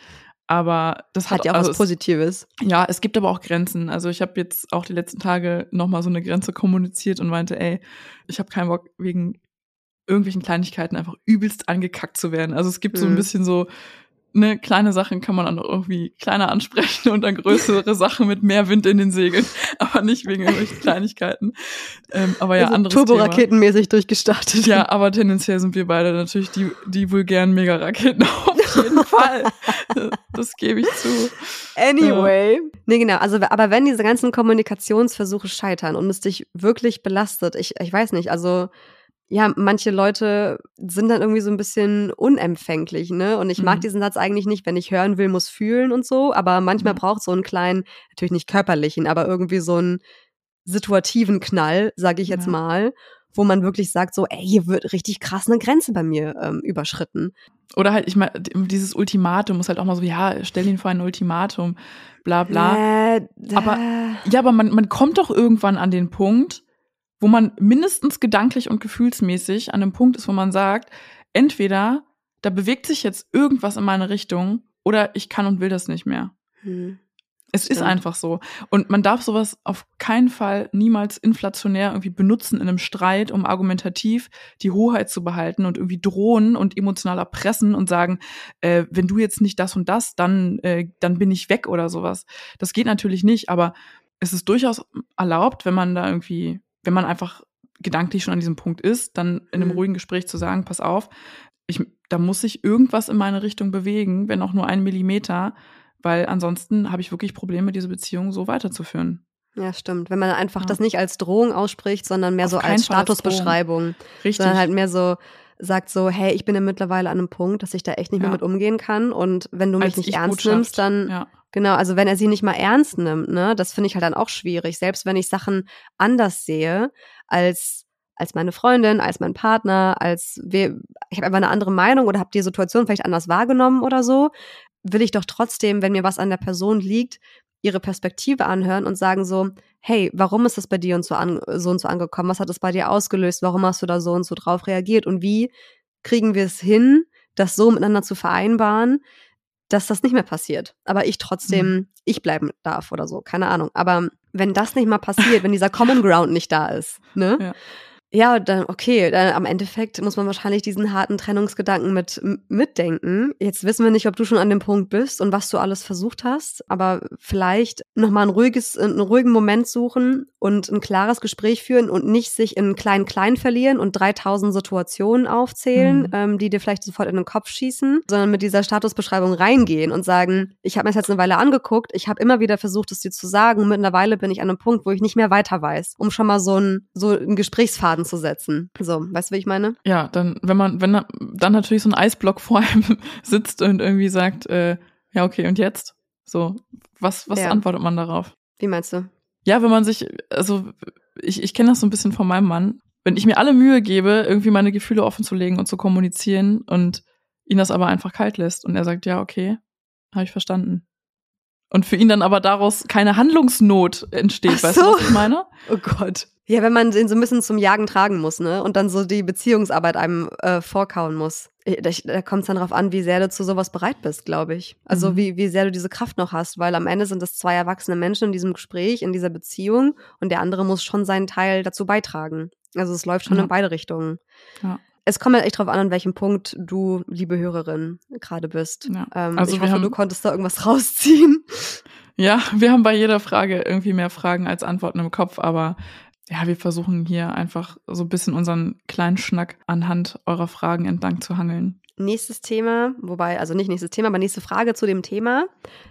Aber das hat, hat ja auch also was Positives. Es, ja, es gibt aber auch Grenzen. Also ich habe jetzt auch die letzten Tage nochmal so eine Grenze kommuniziert und meinte, ey, ich habe keinen Bock wegen irgendwelchen Kleinigkeiten einfach übelst angekackt zu werden. Also es gibt mhm. so ein mhm. bisschen so ne, kleine Sachen kann man dann irgendwie kleiner ansprechen und dann größere (laughs) Sachen mit mehr Wind in den Segeln, aber nicht wegen irgendwelchen Kleinigkeiten. Ähm, aber ja, also anderes Turboraketenmäßig durchgestartet. Ja, aber tendenziell sind wir beide natürlich die, die vulgären Megaraketen (laughs) auf jeden (laughs) Fall. Das gebe ich zu. Anyway. Ja. Nee, genau. Also, aber wenn diese ganzen Kommunikationsversuche scheitern und es dich wirklich belastet, ich, ich weiß nicht, also ja, manche Leute sind dann irgendwie so ein bisschen unempfänglich, ne? Und ich mag mhm. diesen Satz eigentlich nicht, wenn ich hören will, muss fühlen und so, aber manchmal mhm. braucht so einen kleinen, natürlich nicht körperlichen, aber irgendwie so einen situativen Knall, sage ich jetzt ja. mal, wo man wirklich sagt, so, ey, hier wird richtig krass eine Grenze bei mir ähm, überschritten. Oder halt, ich meine, dieses Ultimatum muss halt auch mal so, ja, stell ihn vor ein Ultimatum, bla bla. Äh, aber ja, aber man, man kommt doch irgendwann an den Punkt, wo man mindestens gedanklich und gefühlsmäßig an einem Punkt ist, wo man sagt, entweder da bewegt sich jetzt irgendwas in meine Richtung oder ich kann und will das nicht mehr. Hm. Es Stimmt. ist einfach so. Und man darf sowas auf keinen Fall niemals inflationär irgendwie benutzen in einem Streit, um argumentativ die Hoheit zu behalten und irgendwie drohen und emotional erpressen und sagen, äh, wenn du jetzt nicht das und das, dann, äh, dann bin ich weg oder sowas. Das geht natürlich nicht, aber es ist durchaus erlaubt, wenn man da irgendwie wenn man einfach gedanklich schon an diesem Punkt ist, dann in einem mhm. ruhigen Gespräch zu sagen, pass auf, ich, da muss sich irgendwas in meine Richtung bewegen, wenn auch nur ein Millimeter, weil ansonsten habe ich wirklich Probleme, diese Beziehung so weiterzuführen. Ja, stimmt. Wenn man einfach ja. das nicht als Drohung ausspricht, sondern mehr Auf so als Statusbeschreibung. Als Richtig. Sondern halt mehr so sagt so, hey, ich bin ja mittlerweile an einem Punkt, dass ich da echt nicht ja. mehr mit umgehen kann. Und wenn du mich als nicht ernst nimmst, dann ja. Genau, also wenn er sie nicht mal ernst nimmt, ne, das finde ich halt dann auch schwierig. Selbst wenn ich Sachen anders sehe als als meine Freundin, als mein Partner, als wir, ich habe einfach eine andere Meinung oder habe die Situation vielleicht anders wahrgenommen oder so, will ich doch trotzdem, wenn mir was an der Person liegt, ihre Perspektive anhören und sagen so, hey, warum ist das bei dir und so, an, so und so angekommen? Was hat es bei dir ausgelöst? Warum hast du da so und so drauf reagiert? Und wie kriegen wir es hin, das so miteinander zu vereinbaren, dass das nicht mehr passiert. Aber ich trotzdem, mhm. ich bleiben darf oder so, keine Ahnung. Aber wenn das nicht mal passiert, wenn dieser Common Ground nicht da ist, ne? Ja. Ja, dann okay, dann am Endeffekt muss man wahrscheinlich diesen harten Trennungsgedanken mit mitdenken. Jetzt wissen wir nicht, ob du schon an dem Punkt bist und was du alles versucht hast, aber vielleicht noch mal ein ruhiges einen ruhigen Moment suchen und ein klares Gespräch führen und nicht sich in klein klein verlieren und 3000 Situationen aufzählen, mhm. ähm, die dir vielleicht sofort in den Kopf schießen, sondern mit dieser Statusbeschreibung reingehen und sagen, ich habe mir das jetzt eine Weile angeguckt, ich habe immer wieder versucht, es dir zu sagen und mittlerweile bin ich an einem Punkt, wo ich nicht mehr weiter weiß, um schon mal so ein so ein Gesprächsfaden anzusetzen. So, weißt du, wie ich meine? Ja, dann, wenn man, wenn dann natürlich so ein Eisblock (laughs) vor einem sitzt und irgendwie sagt, äh, ja, okay, und jetzt? So, was, was ja. antwortet man darauf? Wie meinst du? Ja, wenn man sich, also ich, ich kenne das so ein bisschen von meinem Mann. Wenn ich mir alle Mühe gebe, irgendwie meine Gefühle offen zu legen und zu kommunizieren und ihn das aber einfach kalt lässt und er sagt, ja, okay, habe ich verstanden. Und für ihn dann aber daraus keine Handlungsnot entsteht, Ach weißt so. du, was ich meine? (laughs) Oh Gott. Ja, wenn man den so ein bisschen zum Jagen tragen muss, ne? Und dann so die Beziehungsarbeit einem äh, vorkauen muss. Da, da kommt es dann drauf an, wie sehr du zu sowas bereit bist, glaube ich. Also mhm. wie, wie sehr du diese Kraft noch hast, weil am Ende sind es zwei erwachsene Menschen in diesem Gespräch, in dieser Beziehung und der andere muss schon seinen Teil dazu beitragen. Also es läuft schon ja. in beide Richtungen. Ja. Es kommt halt echt drauf an, an welchem Punkt du, liebe Hörerin, gerade bist. Ja. Ähm, also ich hoffe, haben, du konntest da irgendwas (laughs) rausziehen. Ja, wir haben bei jeder Frage irgendwie mehr Fragen als Antworten im Kopf, aber ja, wir versuchen hier einfach so ein bisschen unseren kleinen Schnack anhand eurer Fragen entlang zu hangeln. Nächstes Thema, wobei, also nicht nächstes Thema, aber nächste Frage zu dem Thema.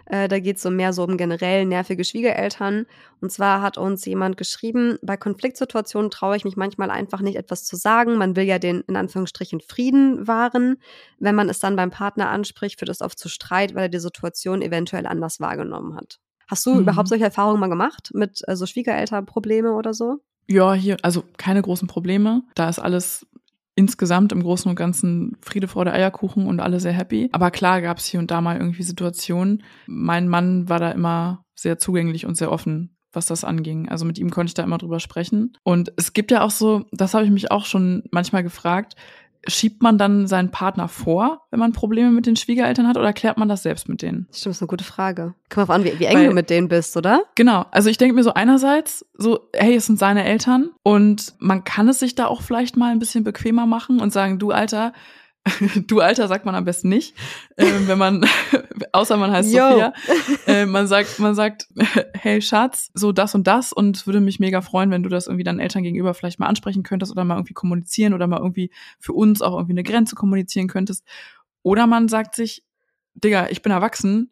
Äh, da geht es so mehr so um generell nervige Schwiegereltern. Und zwar hat uns jemand geschrieben, bei Konfliktsituationen traue ich mich manchmal einfach nicht etwas zu sagen. Man will ja den in Anführungsstrichen Frieden wahren. Wenn man es dann beim Partner anspricht, führt es oft zu Streit, weil er die Situation eventuell anders wahrgenommen hat. Hast du mhm. überhaupt solche Erfahrungen mal gemacht mit äh, so Schwiegerelternprobleme oder so? Ja, hier, also keine großen Probleme. Da ist alles insgesamt im Großen und Ganzen Friede, Freude, Eierkuchen und alle sehr happy. Aber klar gab es hier und da mal irgendwie Situationen. Mein Mann war da immer sehr zugänglich und sehr offen, was das anging. Also mit ihm konnte ich da immer drüber sprechen. Und es gibt ja auch so, das habe ich mich auch schon manchmal gefragt, schiebt man dann seinen Partner vor, wenn man Probleme mit den Schwiegereltern hat, oder klärt man das selbst mit denen? Stimmt, das ist eine gute Frage. Kommt drauf an, wie, wie eng Weil, du mit denen bist, oder? Genau. Also ich denke mir so einerseits, so, hey, es sind seine Eltern und man kann es sich da auch vielleicht mal ein bisschen bequemer machen und sagen, du Alter, (laughs) du Alter sagt man am besten nicht, äh, wenn man, (laughs) außer man heißt Yo. Sophia, (laughs) äh, man sagt, man sagt, hey Schatz, so das und das und würde mich mega freuen, wenn du das irgendwie deinen Eltern gegenüber vielleicht mal ansprechen könntest oder mal irgendwie kommunizieren oder mal irgendwie für uns auch irgendwie eine Grenze kommunizieren könntest. Oder man sagt sich, Digga, ich bin erwachsen,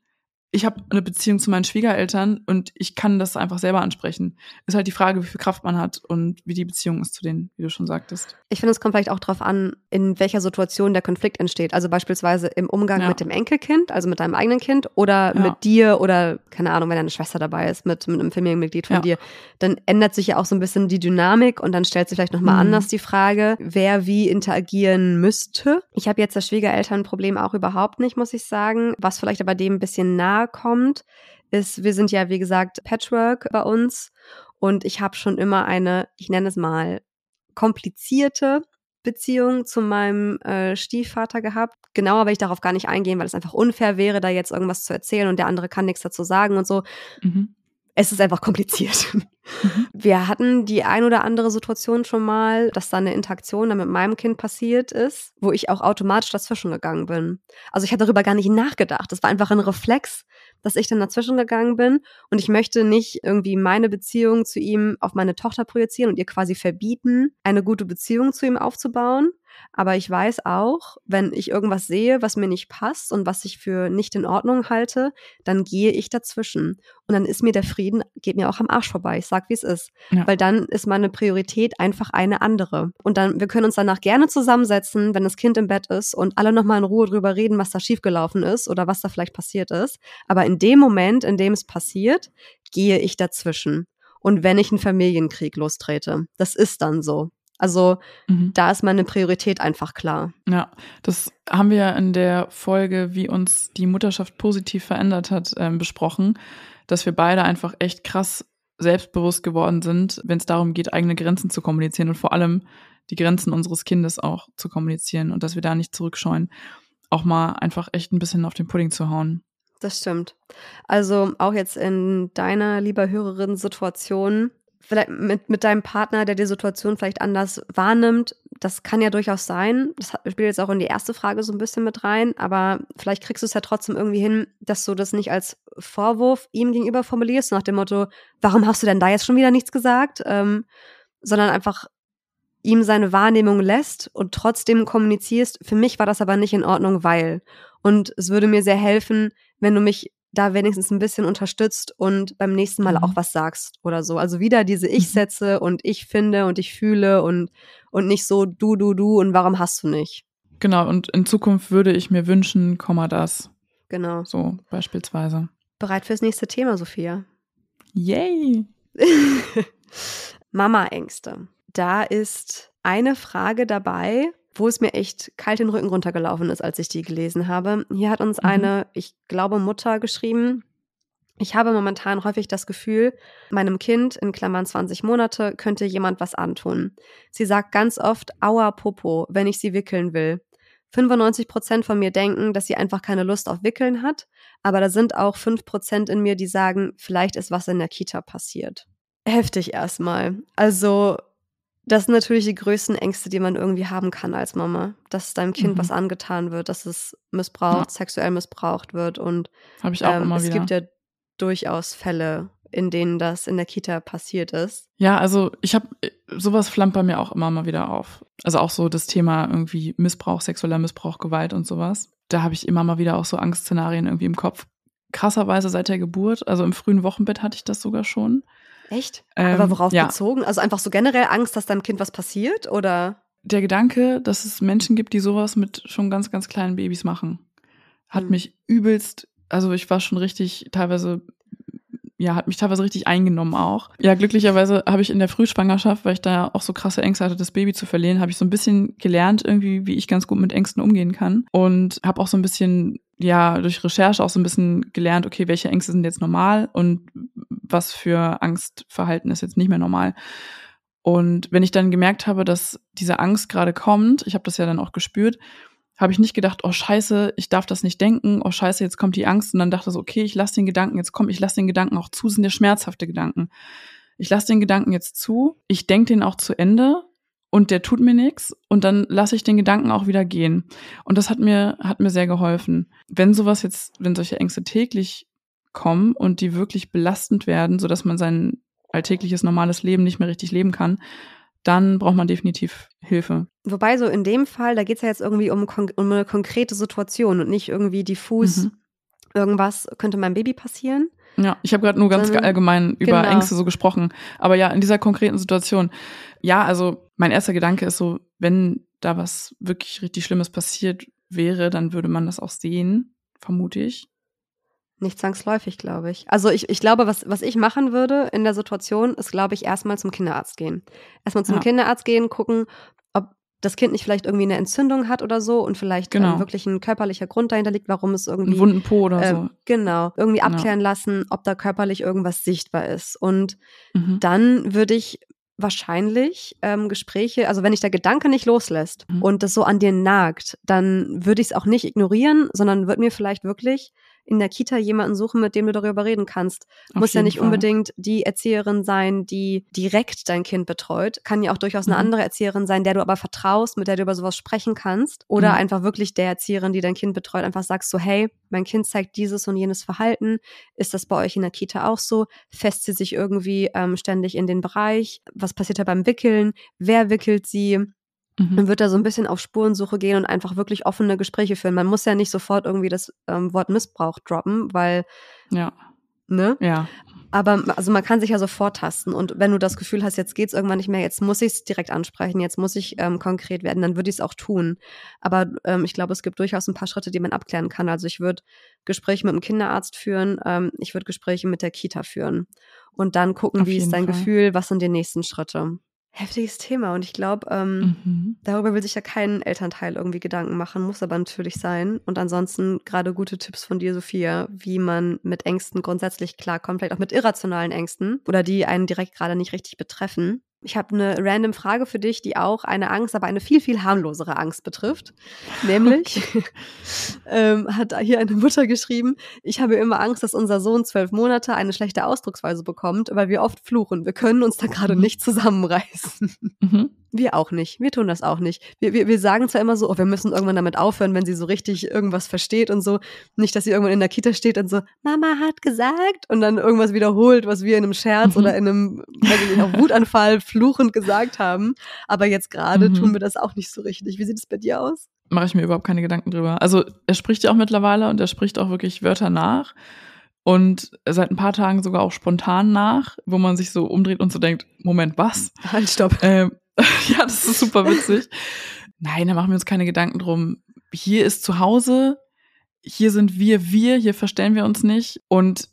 ich habe eine Beziehung zu meinen Schwiegereltern und ich kann das einfach selber ansprechen. Ist halt die Frage, wie viel Kraft man hat und wie die Beziehung ist zu denen, wie du schon sagtest. Ich finde, es kommt vielleicht auch darauf an, in welcher Situation der Konflikt entsteht. Also beispielsweise im Umgang ja. mit dem Enkelkind, also mit deinem eigenen Kind oder ja. mit dir oder, keine Ahnung, wenn deine Schwester dabei ist, mit, mit einem Familienmitglied von ja. dir. Dann ändert sich ja auch so ein bisschen die Dynamik und dann stellt sich vielleicht nochmal mhm. anders die Frage, wer wie interagieren müsste. Ich habe jetzt das Schwiegerelternproblem auch überhaupt nicht, muss ich sagen. Was vielleicht aber dem ein bisschen nahe kommt, ist, wir sind ja, wie gesagt, Patchwork bei uns und ich habe schon immer eine, ich nenne es mal, komplizierte Beziehung zu meinem äh, Stiefvater gehabt. Genauer will ich darauf gar nicht eingehen, weil es einfach unfair wäre, da jetzt irgendwas zu erzählen und der andere kann nichts dazu sagen und so. Mhm. Es ist einfach kompliziert. Mhm. Wir hatten die ein oder andere Situation schon mal, dass da eine Interaktion dann mit meinem Kind passiert ist, wo ich auch automatisch dazwischen gegangen bin. Also ich hatte darüber gar nicht nachgedacht. Das war einfach ein Reflex, dass ich dann dazwischen gegangen bin und ich möchte nicht irgendwie meine Beziehung zu ihm auf meine Tochter projizieren und ihr quasi verbieten, eine gute Beziehung zu ihm aufzubauen. Aber ich weiß auch, wenn ich irgendwas sehe, was mir nicht passt und was ich für nicht in Ordnung halte, dann gehe ich dazwischen. Und dann ist mir der Frieden, geht mir auch am Arsch vorbei. Ich sag, wie es ist. Ja. Weil dann ist meine Priorität einfach eine andere. Und dann, wir können uns danach gerne zusammensetzen, wenn das Kind im Bett ist und alle nochmal in Ruhe drüber reden, was da schiefgelaufen ist oder was da vielleicht passiert ist. Aber in dem Moment, in dem es passiert, gehe ich dazwischen. Und wenn ich einen Familienkrieg lostrete, das ist dann so. Also mhm. da ist meine Priorität einfach klar. Ja, das haben wir ja in der Folge, wie uns die Mutterschaft positiv verändert hat, ähm, besprochen, dass wir beide einfach echt krass selbstbewusst geworden sind, wenn es darum geht, eigene Grenzen zu kommunizieren und vor allem die Grenzen unseres Kindes auch zu kommunizieren und dass wir da nicht zurückscheuen, auch mal einfach echt ein bisschen auf den Pudding zu hauen. Das stimmt. Also auch jetzt in deiner, lieber Hörerin, Situation, vielleicht mit, mit deinem Partner, der die Situation vielleicht anders wahrnimmt. Das kann ja durchaus sein. Das spielt jetzt auch in die erste Frage so ein bisschen mit rein, aber vielleicht kriegst du es ja trotzdem irgendwie hin, dass du das nicht als Vorwurf ihm gegenüber formulierst, nach dem Motto, warum hast du denn da jetzt schon wieder nichts gesagt? Ähm, sondern einfach ihm seine Wahrnehmung lässt und trotzdem kommunizierst. Für mich war das aber nicht in Ordnung, weil. Und es würde mir sehr helfen, wenn du mich da wenigstens ein bisschen unterstützt und beim nächsten Mal mhm. auch was sagst oder so. Also wieder diese mhm. Ich-Sätze und ich finde und ich fühle und, und nicht so du, du, du und warum hast du nicht. Genau, und in Zukunft würde ich mir wünschen, Komma das. Genau. So beispielsweise. Bereit fürs nächste Thema, Sophia? Yay! (laughs) Mama-Ängste. Da ist eine Frage dabei, wo es mir echt kalt den Rücken runtergelaufen ist, als ich die gelesen habe. Hier hat uns mhm. eine, ich glaube, Mutter geschrieben. Ich habe momentan häufig das Gefühl, meinem Kind in Klammern 20 Monate könnte jemand was antun. Sie sagt ganz oft Aua Popo, wenn ich sie wickeln will. 95 Prozent von mir denken, dass sie einfach keine Lust auf Wickeln hat, aber da sind auch 5 Prozent in mir, die sagen, vielleicht ist was in der Kita passiert. Heftig erstmal. Also das sind natürlich die größten Ängste, die man irgendwie haben kann als Mama, dass deinem Kind mhm. was angetan wird, dass es missbraucht, ja. sexuell missbraucht wird und Hab ich auch ähm, immer es wieder. gibt ja durchaus Fälle, in denen das in der Kita passiert ist. Ja, also ich habe sowas flammt bei mir auch immer mal wieder auf. Also auch so das Thema irgendwie Missbrauch, sexueller Missbrauch, Gewalt und sowas. Da habe ich immer mal wieder auch so Angstszenarien irgendwie im Kopf. Krasserweise seit der Geburt, also im frühen Wochenbett hatte ich das sogar schon. Echt? Ähm, Aber worauf ja. bezogen? Also einfach so generell Angst, dass deinem Kind was passiert oder? Der Gedanke, dass es Menschen gibt, die sowas mit schon ganz, ganz kleinen Babys machen, hat hm. mich übelst, also ich war schon richtig teilweise ja, hat mich teilweise richtig eingenommen auch. Ja, glücklicherweise habe ich in der Frühschwangerschaft, weil ich da auch so krasse Ängste hatte, das Baby zu verlieren, habe ich so ein bisschen gelernt irgendwie, wie ich ganz gut mit Ängsten umgehen kann und habe auch so ein bisschen ja durch Recherche auch so ein bisschen gelernt, okay, welche Ängste sind jetzt normal und was für Angstverhalten ist jetzt nicht mehr normal. Und wenn ich dann gemerkt habe, dass diese Angst gerade kommt, ich habe das ja dann auch gespürt, habe ich nicht gedacht, oh scheiße, ich darf das nicht denken, oh scheiße, jetzt kommt die Angst und dann dachte ich so, okay, ich lasse den Gedanken jetzt kommen, ich lasse den Gedanken auch zu, sind ja schmerzhafte Gedanken. Ich lasse den Gedanken jetzt zu, ich denke den auch zu Ende und der tut mir nichts und dann lasse ich den Gedanken auch wieder gehen. Und das hat mir hat mir sehr geholfen. Wenn sowas jetzt, wenn solche Ängste täglich kommen und die wirklich belastend werden, so dass man sein alltägliches normales Leben nicht mehr richtig leben kann, dann braucht man definitiv Hilfe. Wobei so in dem Fall, da geht es ja jetzt irgendwie um, um, eine konkrete Situation und nicht irgendwie diffus. Mhm. irgendwas könnte meinem Baby passieren. Ja, ich habe gerade nur ganz Sondern, allgemein über genau. Ängste so gesprochen. Aber ja, in dieser konkreten Situation, ja, also mein erster Gedanke ist so, wenn da was wirklich richtig Schlimmes passiert wäre, dann würde man das auch sehen, vermute ich. Nicht zwangsläufig, glaube ich. Also ich, ich glaube, was, was ich machen würde in der Situation, ist, glaube ich, erstmal zum Kinderarzt gehen. Erstmal zum ja. Kinderarzt gehen, gucken, ob das Kind nicht vielleicht irgendwie eine Entzündung hat oder so und vielleicht ähm, genau. ähm, wirklich ein körperlicher Grund dahinter liegt, warum es irgendwie. Ein wunden Po oder äh, so. Genau. Irgendwie abklären ja. lassen, ob da körperlich irgendwas sichtbar ist. Und mhm. dann würde ich wahrscheinlich ähm, Gespräche, also wenn dich der Gedanke nicht loslässt mhm. und das so an dir nagt, dann würde ich es auch nicht ignorieren, sondern würde mir vielleicht wirklich in der Kita jemanden suchen, mit dem du darüber reden kannst. Auf Muss ja nicht Fall. unbedingt die Erzieherin sein, die direkt dein Kind betreut. Kann ja auch durchaus eine mhm. andere Erzieherin sein, der du aber vertraust, mit der du über sowas sprechen kannst. Oder mhm. einfach wirklich der Erzieherin, die dein Kind betreut, einfach sagst so, hey, mein Kind zeigt dieses und jenes Verhalten. Ist das bei euch in der Kita auch so? Fest sie sich irgendwie ähm, ständig in den Bereich? Was passiert da beim Wickeln? Wer wickelt sie? Mhm. Dann wird da so ein bisschen auf Spurensuche gehen und einfach wirklich offene Gespräche führen. Man muss ja nicht sofort irgendwie das ähm, Wort Missbrauch droppen, weil. Ja. Ne? Ja. Aber also man kann sich ja so vortasten und wenn du das Gefühl hast, jetzt geht's irgendwann nicht mehr, jetzt muss ich es direkt ansprechen, jetzt muss ich ähm, konkret werden, dann würde ich es auch tun. Aber ähm, ich glaube, es gibt durchaus ein paar Schritte, die man abklären kann. Also ich würde Gespräche mit dem Kinderarzt führen, ähm, ich würde Gespräche mit der Kita führen und dann gucken, Auf wie ist dein Fall. Gefühl, was sind die nächsten Schritte heftiges Thema und ich glaube, ähm, mhm. darüber will sich ja kein Elternteil irgendwie Gedanken machen, muss aber natürlich sein. Und ansonsten gerade gute Tipps von dir, Sophia, wie man mit Ängsten grundsätzlich klarkommt, vielleicht auch mit irrationalen Ängsten oder die einen direkt gerade nicht richtig betreffen. Ich habe eine random Frage für dich, die auch eine Angst, aber eine viel, viel harmlosere Angst betrifft. Nämlich okay. (laughs) ähm, hat hier eine Mutter geschrieben, ich habe immer Angst, dass unser Sohn zwölf Monate eine schlechte Ausdrucksweise bekommt, weil wir oft fluchen. Wir können uns da gerade mhm. nicht zusammenreißen. Mhm. Wir auch nicht. Wir tun das auch nicht. Wir, wir, wir sagen zwar immer so, oh, wir müssen irgendwann damit aufhören, wenn sie so richtig irgendwas versteht und so. Nicht, dass sie irgendwann in der Kita steht und so, Mama hat gesagt und dann irgendwas wiederholt, was wir in einem Scherz mhm. oder in einem, weiß ich nicht, Wutanfall fluchend gesagt haben. Aber jetzt gerade mhm. tun wir das auch nicht so richtig. Wie sieht es bei dir aus? Mache ich mir überhaupt keine Gedanken drüber. Also er spricht ja auch mittlerweile und er spricht auch wirklich Wörter nach und seit ein paar Tagen sogar auch spontan nach, wo man sich so umdreht und so denkt, Moment, was? Halt, stopp. Ähm, (laughs) ja, das ist super witzig. Nein, da machen wir uns keine Gedanken drum. Hier ist zu Hause, hier sind wir wir, hier verstellen wir uns nicht. Und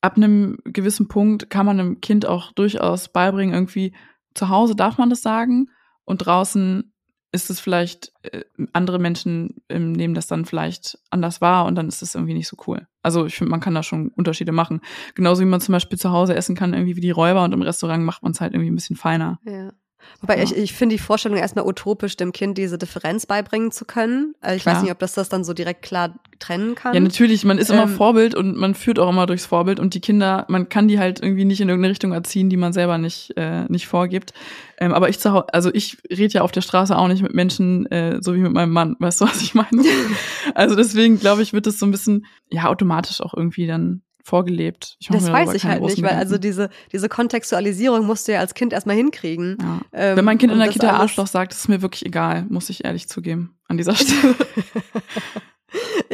ab einem gewissen Punkt kann man einem Kind auch durchaus beibringen, irgendwie zu Hause darf man das sagen und draußen ist es vielleicht, äh, andere Menschen ähm, nehmen das dann vielleicht anders wahr und dann ist es irgendwie nicht so cool. Also ich finde, man kann da schon Unterschiede machen. Genauso wie man zum Beispiel zu Hause essen kann, irgendwie wie die Räuber und im Restaurant macht man es halt irgendwie ein bisschen feiner. Ja. Wobei ja. ich, ich finde die Vorstellung erstmal utopisch, dem Kind diese Differenz beibringen zu können. Also ich klar. weiß nicht, ob das das dann so direkt klar trennen kann. Ja, natürlich, man ist immer ähm, Vorbild und man führt auch immer durchs Vorbild und die Kinder, man kann die halt irgendwie nicht in irgendeine Richtung erziehen, die man selber nicht, äh, nicht vorgibt. Ähm, aber ich zu also ich rede ja auf der Straße auch nicht mit Menschen, äh, so wie mit meinem Mann, weißt du, was ich meine? (laughs) also deswegen glaube ich, wird das so ein bisschen, ja, automatisch auch irgendwie dann vorgelebt. das weiß ich halt nicht, weil also diese, diese Kontextualisierung musst du ja als Kind erstmal hinkriegen. Ja. Ähm, Wenn mein Kind in der Kita Arschloch sagt, ist es mir wirklich egal, muss ich ehrlich zugeben, an dieser (laughs) Stelle. (laughs)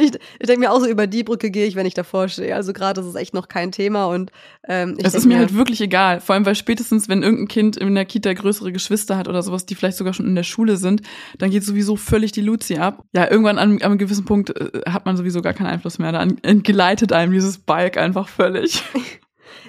ich, ich denke mir auch so, über die Brücke gehe ich, wenn ich davor stehe. Also gerade ist es echt noch kein Thema und ähm, Es ist mir halt wirklich egal. Vor allem, weil spätestens, wenn irgendein Kind in der Kita größere Geschwister hat oder sowas, die vielleicht sogar schon in der Schule sind, dann geht sowieso völlig die Luzi ab. Ja, irgendwann an, an einem gewissen Punkt äh, hat man sowieso gar keinen Einfluss mehr. Dann entgleitet einem dieses Bike einfach völlig. (laughs)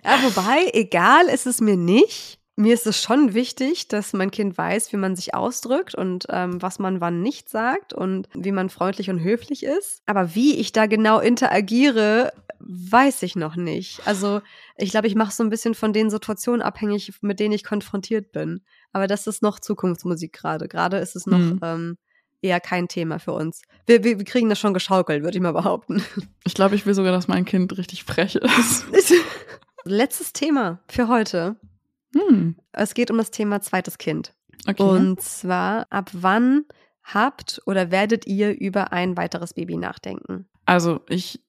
Ja, wobei, egal ist es mir nicht mir ist es schon wichtig, dass mein Kind weiß, wie man sich ausdrückt und ähm, was man wann nicht sagt und wie man freundlich und höflich ist. Aber wie ich da genau interagiere, weiß ich noch nicht. Also ich glaube, ich mache so ein bisschen von den Situationen abhängig, mit denen ich konfrontiert bin. Aber das ist noch Zukunftsmusik gerade. Gerade ist es noch mhm. ähm, eher kein Thema für uns. Wir, wir, wir kriegen das schon geschaukelt, würde ich mal behaupten. (laughs) Ich glaube, ich will sogar, dass mein Kind richtig frech ist. (laughs) Letztes Thema für heute. Hm. Es geht um das Thema zweites Kind. Okay. Und zwar, ab wann habt oder werdet ihr über ein weiteres Baby nachdenken? Also ich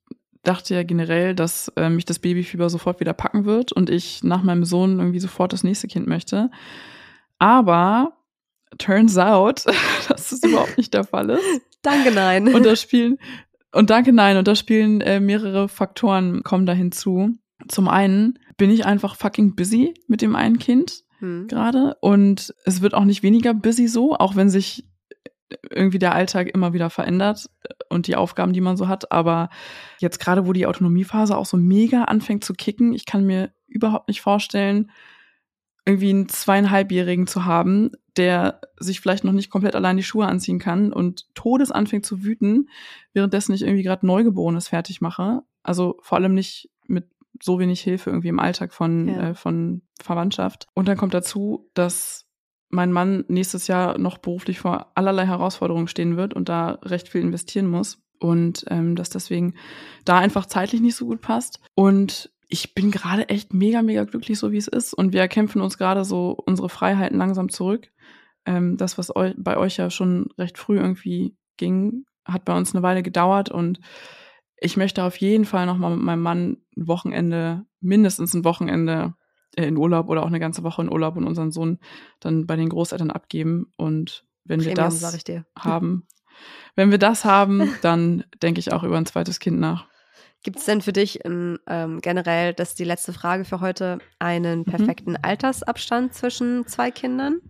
dachte ja generell, dass äh, mich das Babyfieber sofort wieder packen wird und ich nach meinem Sohn irgendwie sofort das nächste Kind möchte. Aber turns out, (laughs) dass das überhaupt nicht der Fall ist. (laughs) Danke, nein. Und da spielen Und danke, nein. Und da spielen äh, mehrere Faktoren, kommen da hinzu. Zum einen bin ich einfach fucking busy mit dem einen Kind hm. gerade. Und es wird auch nicht weniger busy so, auch wenn sich irgendwie der Alltag immer wieder verändert und die Aufgaben, die man so hat. Aber jetzt gerade, wo die Autonomiephase auch so mega anfängt zu kicken, ich kann mir überhaupt nicht vorstellen, irgendwie einen zweieinhalbjährigen zu haben, der sich vielleicht noch nicht komplett allein die Schuhe anziehen kann und todes anfängt zu wüten, währenddessen ich irgendwie gerade Neugeborenes fertig mache. Also vor allem nicht mit so wenig Hilfe irgendwie im Alltag von, ja. äh, von Verwandtschaft. Und dann kommt dazu, dass mein Mann nächstes Jahr noch beruflich vor allerlei Herausforderungen stehen wird und da recht viel investieren muss. Und ähm, dass deswegen da einfach zeitlich nicht so gut passt. Und ich bin gerade echt mega, mega glücklich, so wie es ist. Und wir erkämpfen uns gerade so unsere Freiheiten langsam zurück. Ähm, das, was eu bei euch ja schon recht früh irgendwie ging, hat bei uns eine Weile gedauert. Und ich möchte auf jeden Fall nochmal mit meinem Mann ein Wochenende, mindestens ein Wochenende äh, in Urlaub oder auch eine ganze Woche in Urlaub und unseren Sohn dann bei den Großeltern abgeben. Und wenn Premium, wir das (laughs) haben, wenn wir das haben, dann denke ich auch über ein zweites Kind nach. Gibt es denn für dich in, ähm, generell, das ist die letzte Frage für heute, einen mhm. perfekten mhm. Altersabstand zwischen zwei Kindern?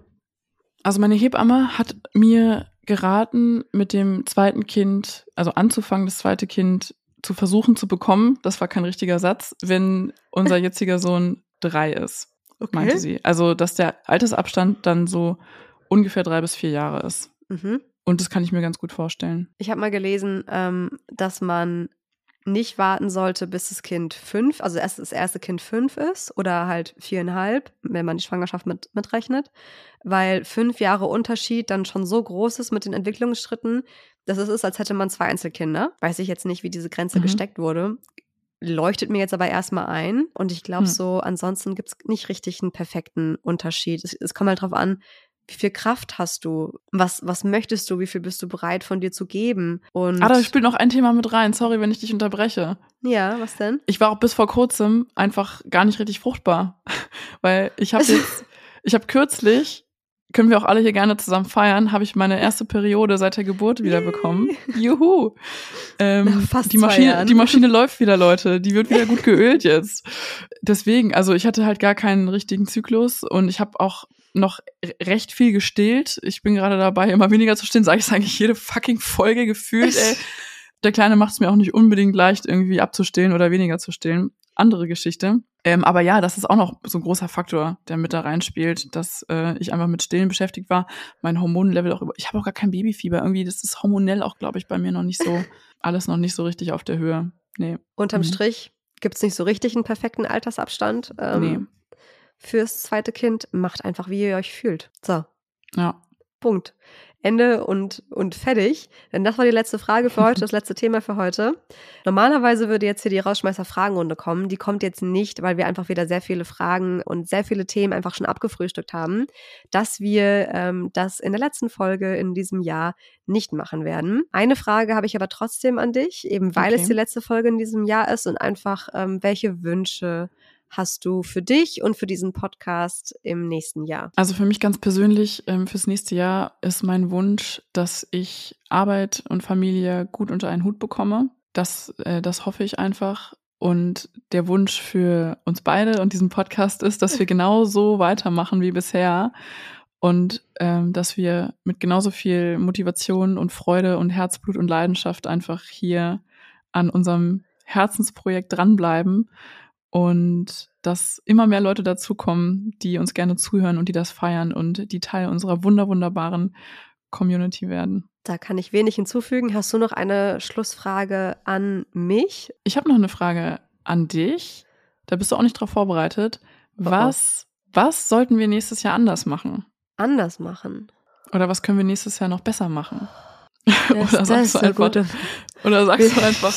Also meine Hebamme hat mir geraten, mit dem zweiten Kind, also anzufangen, das zweite Kind zu versuchen zu bekommen. Das war kein richtiger Satz, wenn unser (laughs) jetziger Sohn drei ist, okay. meinte sie. Also, dass der Altersabstand dann so ungefähr drei bis vier Jahre ist. Mhm. Und das kann ich mir ganz gut vorstellen. Ich habe mal gelesen, ähm, dass man nicht warten sollte, bis das Kind fünf, also erst das erste Kind fünf ist oder halt viereinhalb, wenn man die Schwangerschaft mit, mitrechnet, weil fünf Jahre Unterschied dann schon so groß ist mit den Entwicklungsschritten, dass es ist, als hätte man zwei Einzelkinder. Weiß ich jetzt nicht, wie diese Grenze mhm. gesteckt wurde. Leuchtet mir jetzt aber erstmal ein. Und ich glaube, mhm. so ansonsten gibt es nicht richtig einen perfekten Unterschied. Es, es kommt halt drauf an, wie viel Kraft hast du? Was, was möchtest du? Wie viel bist du bereit von dir zu geben? Und ah, da spielt noch ein Thema mit rein. Sorry, wenn ich dich unterbreche. Ja, was denn? Ich war auch bis vor kurzem einfach gar nicht richtig fruchtbar. (laughs) Weil ich habe jetzt, ich habe kürzlich, können wir auch alle hier gerne zusammen feiern, habe ich meine erste Periode seit der Geburt wieder bekommen. Juhu. Ähm, fast die Maschine, die Maschine läuft wieder, Leute. Die wird wieder gut geölt jetzt. Deswegen, also ich hatte halt gar keinen richtigen Zyklus und ich habe auch noch recht viel gestillt. Ich bin gerade dabei, immer weniger zu stillen, sage ich eigentlich jede fucking Folge gefühlt, ey. (laughs) Der Kleine macht es mir auch nicht unbedingt leicht, irgendwie abzustillen oder weniger zu stillen. Andere Geschichte. Ähm, aber ja, das ist auch noch so ein großer Faktor, der mit da reinspielt, dass äh, ich einfach mit Stillen beschäftigt war. Mein Hormonlevel auch über. Ich habe auch gar kein Babyfieber. Irgendwie, das ist hormonell auch, glaube ich, bei mir noch nicht so, (laughs) alles noch nicht so richtig auf der Höhe. Nee. Unterm mhm. Strich gibt's nicht so richtig einen perfekten Altersabstand. Ähm, nee fürs zweite Kind. Macht einfach, wie ihr euch fühlt. So. Ja. Punkt. Ende und, und fertig. Denn das war die letzte Frage für heute, (laughs) das letzte Thema für heute. Normalerweise würde jetzt hier die Rausschmeißer-Fragenrunde kommen. Die kommt jetzt nicht, weil wir einfach wieder sehr viele Fragen und sehr viele Themen einfach schon abgefrühstückt haben, dass wir ähm, das in der letzten Folge in diesem Jahr nicht machen werden. Eine Frage habe ich aber trotzdem an dich, eben weil okay. es die letzte Folge in diesem Jahr ist und einfach, ähm, welche Wünsche hast du für dich und für diesen Podcast im nächsten Jahr? Also für mich ganz persönlich, ähm, fürs nächste Jahr ist mein Wunsch, dass ich Arbeit und Familie gut unter einen Hut bekomme. Das, äh, das hoffe ich einfach. Und der Wunsch für uns beide und diesen Podcast ist, dass wir (laughs) genauso weitermachen wie bisher und ähm, dass wir mit genauso viel Motivation und Freude und Herzblut und Leidenschaft einfach hier an unserem Herzensprojekt dranbleiben und dass immer mehr Leute dazukommen, die uns gerne zuhören und die das feiern und die Teil unserer wunder wunderbaren Community werden. Da kann ich wenig hinzufügen. Hast du noch eine Schlussfrage an mich? Ich habe noch eine Frage an dich. Da bist du auch nicht drauf vorbereitet. Was, oh. was sollten wir nächstes Jahr anders machen? Anders machen? Oder was können wir nächstes Jahr noch besser machen? Das, (laughs) oder sagst du einfach, oder sagst du einfach,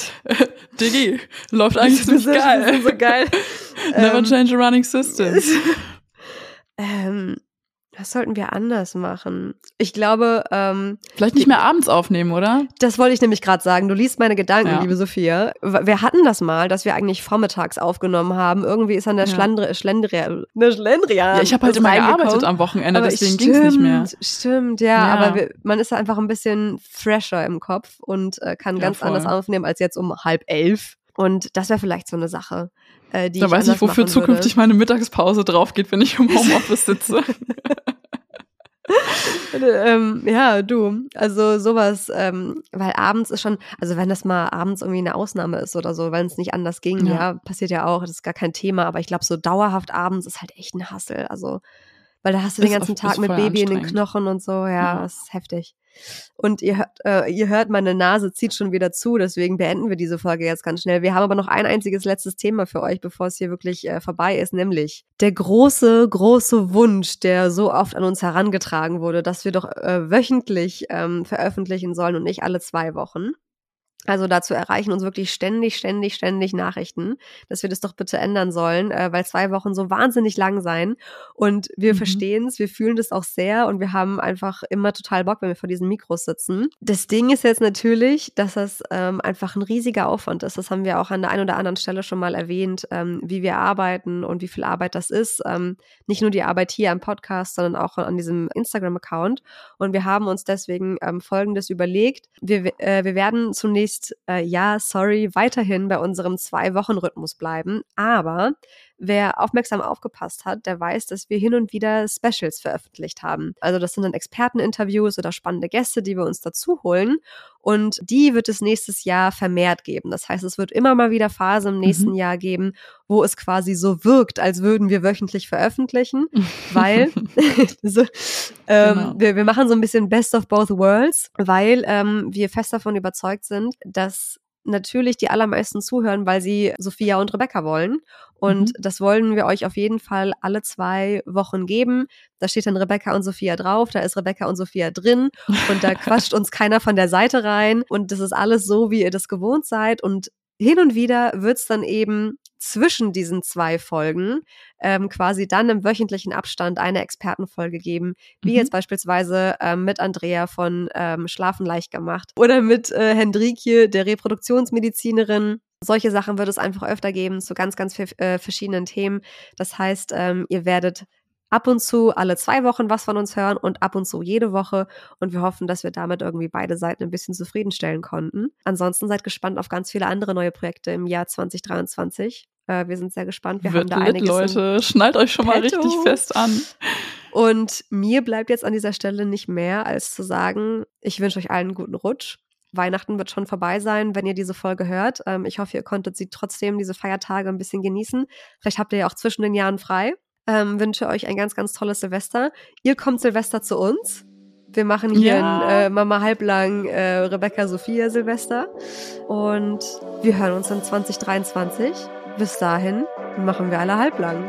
Diggi, läuft eigentlich ziemlich geil. so geil. (laughs) Never ähm, change a running system. (laughs) ähm, Was sollten wir anders machen? Ich glaube, ähm, vielleicht nicht mehr abends aufnehmen, oder? Das wollte ich nämlich gerade sagen. Du liest meine Gedanken, ja. liebe Sophia. Wir hatten das mal, dass wir eigentlich vormittags aufgenommen haben. Irgendwie ist an der ja. Schlandri Schlendria, ne Schlendrian. Ja, ich habe halt immer gearbeitet am Wochenende, aber deswegen ging es nicht mehr. Stimmt, ja, ja. aber wir, man ist einfach ein bisschen fresher im Kopf und äh, kann ganz voll. anders aufnehmen als jetzt um halb elf. Und das wäre vielleicht so eine Sache. Äh, die da ich weiß ich, wofür zukünftig meine Mittagspause drauf geht, wenn ich im (laughs) Homeoffice sitze. ähm, ja, du. Also sowas, ähm, weil abends ist schon, also wenn das mal abends irgendwie eine Ausnahme ist oder so, wenn es nicht anders ging, ja. ja. passiert ja auch, das ist gar kein Thema, aber ich glaube, so dauerhaft abends ist halt echt ein Hassel. Also, weil da hast du ist den ganzen Tag mit Baby in den Knochen und so, ja, ja. ist heftig. Und ihr hört, äh, ihr hört, meine Nase zieht schon wieder zu, deswegen beenden wir diese Folge jetzt ganz schnell. Wir haben aber noch ein einziges letztes Thema für euch, bevor es hier wirklich äh, vorbei ist, nämlich der große, große Wunsch, der so oft an uns herangetragen wurde, dass wir doch äh, wöchentlich ähm, veröffentlichen sollen und nicht alle zwei Wochen. Also dazu erreichen uns wirklich ständig, ständig, ständig Nachrichten, dass wir das doch bitte ändern sollen, äh, weil zwei Wochen so wahnsinnig lang sein. Und wir mhm. verstehen es, wir fühlen das auch sehr und wir haben einfach immer total Bock, wenn wir vor diesen Mikros sitzen. Das Ding ist jetzt natürlich, dass das ähm, einfach ein riesiger Aufwand ist. Das haben wir auch an der einen oder anderen Stelle schon mal erwähnt, ähm, wie wir arbeiten und wie viel Arbeit das ist. Ähm, nicht nur die Arbeit hier am Podcast, sondern auch an diesem Instagram-Account. Und wir haben uns deswegen ähm, Folgendes überlegt. Wir, äh, wir werden zunächst demnächst, äh, ja, sorry, weiterhin bei unserem Zwei-Wochen-Rhythmus bleiben. Aber wer aufmerksam aufgepasst hat, der weiß, dass wir hin und wieder Specials veröffentlicht haben. Also das sind dann Experteninterviews oder spannende Gäste, die wir uns dazu holen. Und die wird es nächstes Jahr vermehrt geben. Das heißt, es wird immer mal wieder Phase im nächsten mhm. Jahr geben, wo es quasi so wirkt, als würden wir wöchentlich veröffentlichen, (laughs) weil (laughs) so, ähm, genau. wir, wir machen so ein bisschen Best of Both Worlds, weil ähm, wir fest davon überzeugt sind, dass natürlich die allermeisten zuhören, weil sie Sophia und Rebecca wollen. Und mhm. das wollen wir euch auf jeden Fall alle zwei Wochen geben. Da steht dann Rebecca und Sophia drauf, da ist Rebecca und Sophia drin und da (laughs) quatscht uns keiner von der Seite rein. Und das ist alles so, wie ihr das gewohnt seid. Und hin und wieder wird's dann eben zwischen diesen zwei Folgen ähm, quasi dann im wöchentlichen Abstand eine Expertenfolge geben, wie mhm. jetzt beispielsweise ähm, mit Andrea von ähm, Schlafen leicht gemacht oder mit äh, Hendrikje, der Reproduktionsmedizinerin. Solche Sachen wird es einfach öfter geben zu ganz, ganz äh, verschiedenen Themen. Das heißt, ähm, ihr werdet ab und zu alle zwei Wochen was von uns hören und ab und zu jede Woche. Und wir hoffen, dass wir damit irgendwie beide Seiten ein bisschen zufriedenstellen konnten. Ansonsten seid gespannt auf ganz viele andere neue Projekte im Jahr 2023. Äh, wir sind sehr gespannt. Wir Wird haben da lit, einiges. Leute, schnallt euch schon mal richtig fest an. Und mir bleibt jetzt an dieser Stelle nicht mehr, als zu sagen, ich wünsche euch allen einen guten Rutsch. Weihnachten wird schon vorbei sein, wenn ihr diese Folge hört. Ähm, ich hoffe, ihr konntet sie trotzdem diese Feiertage ein bisschen genießen. Vielleicht habt ihr ja auch zwischen den Jahren frei. Ähm, wünsche euch ein ganz, ganz tolles Silvester. Ihr kommt Silvester zu uns. Wir machen hier ja. ein äh, Mama halblang äh, Rebecca Sophia Silvester. Und wir hören uns in 2023. Bis dahin machen wir alle halblang.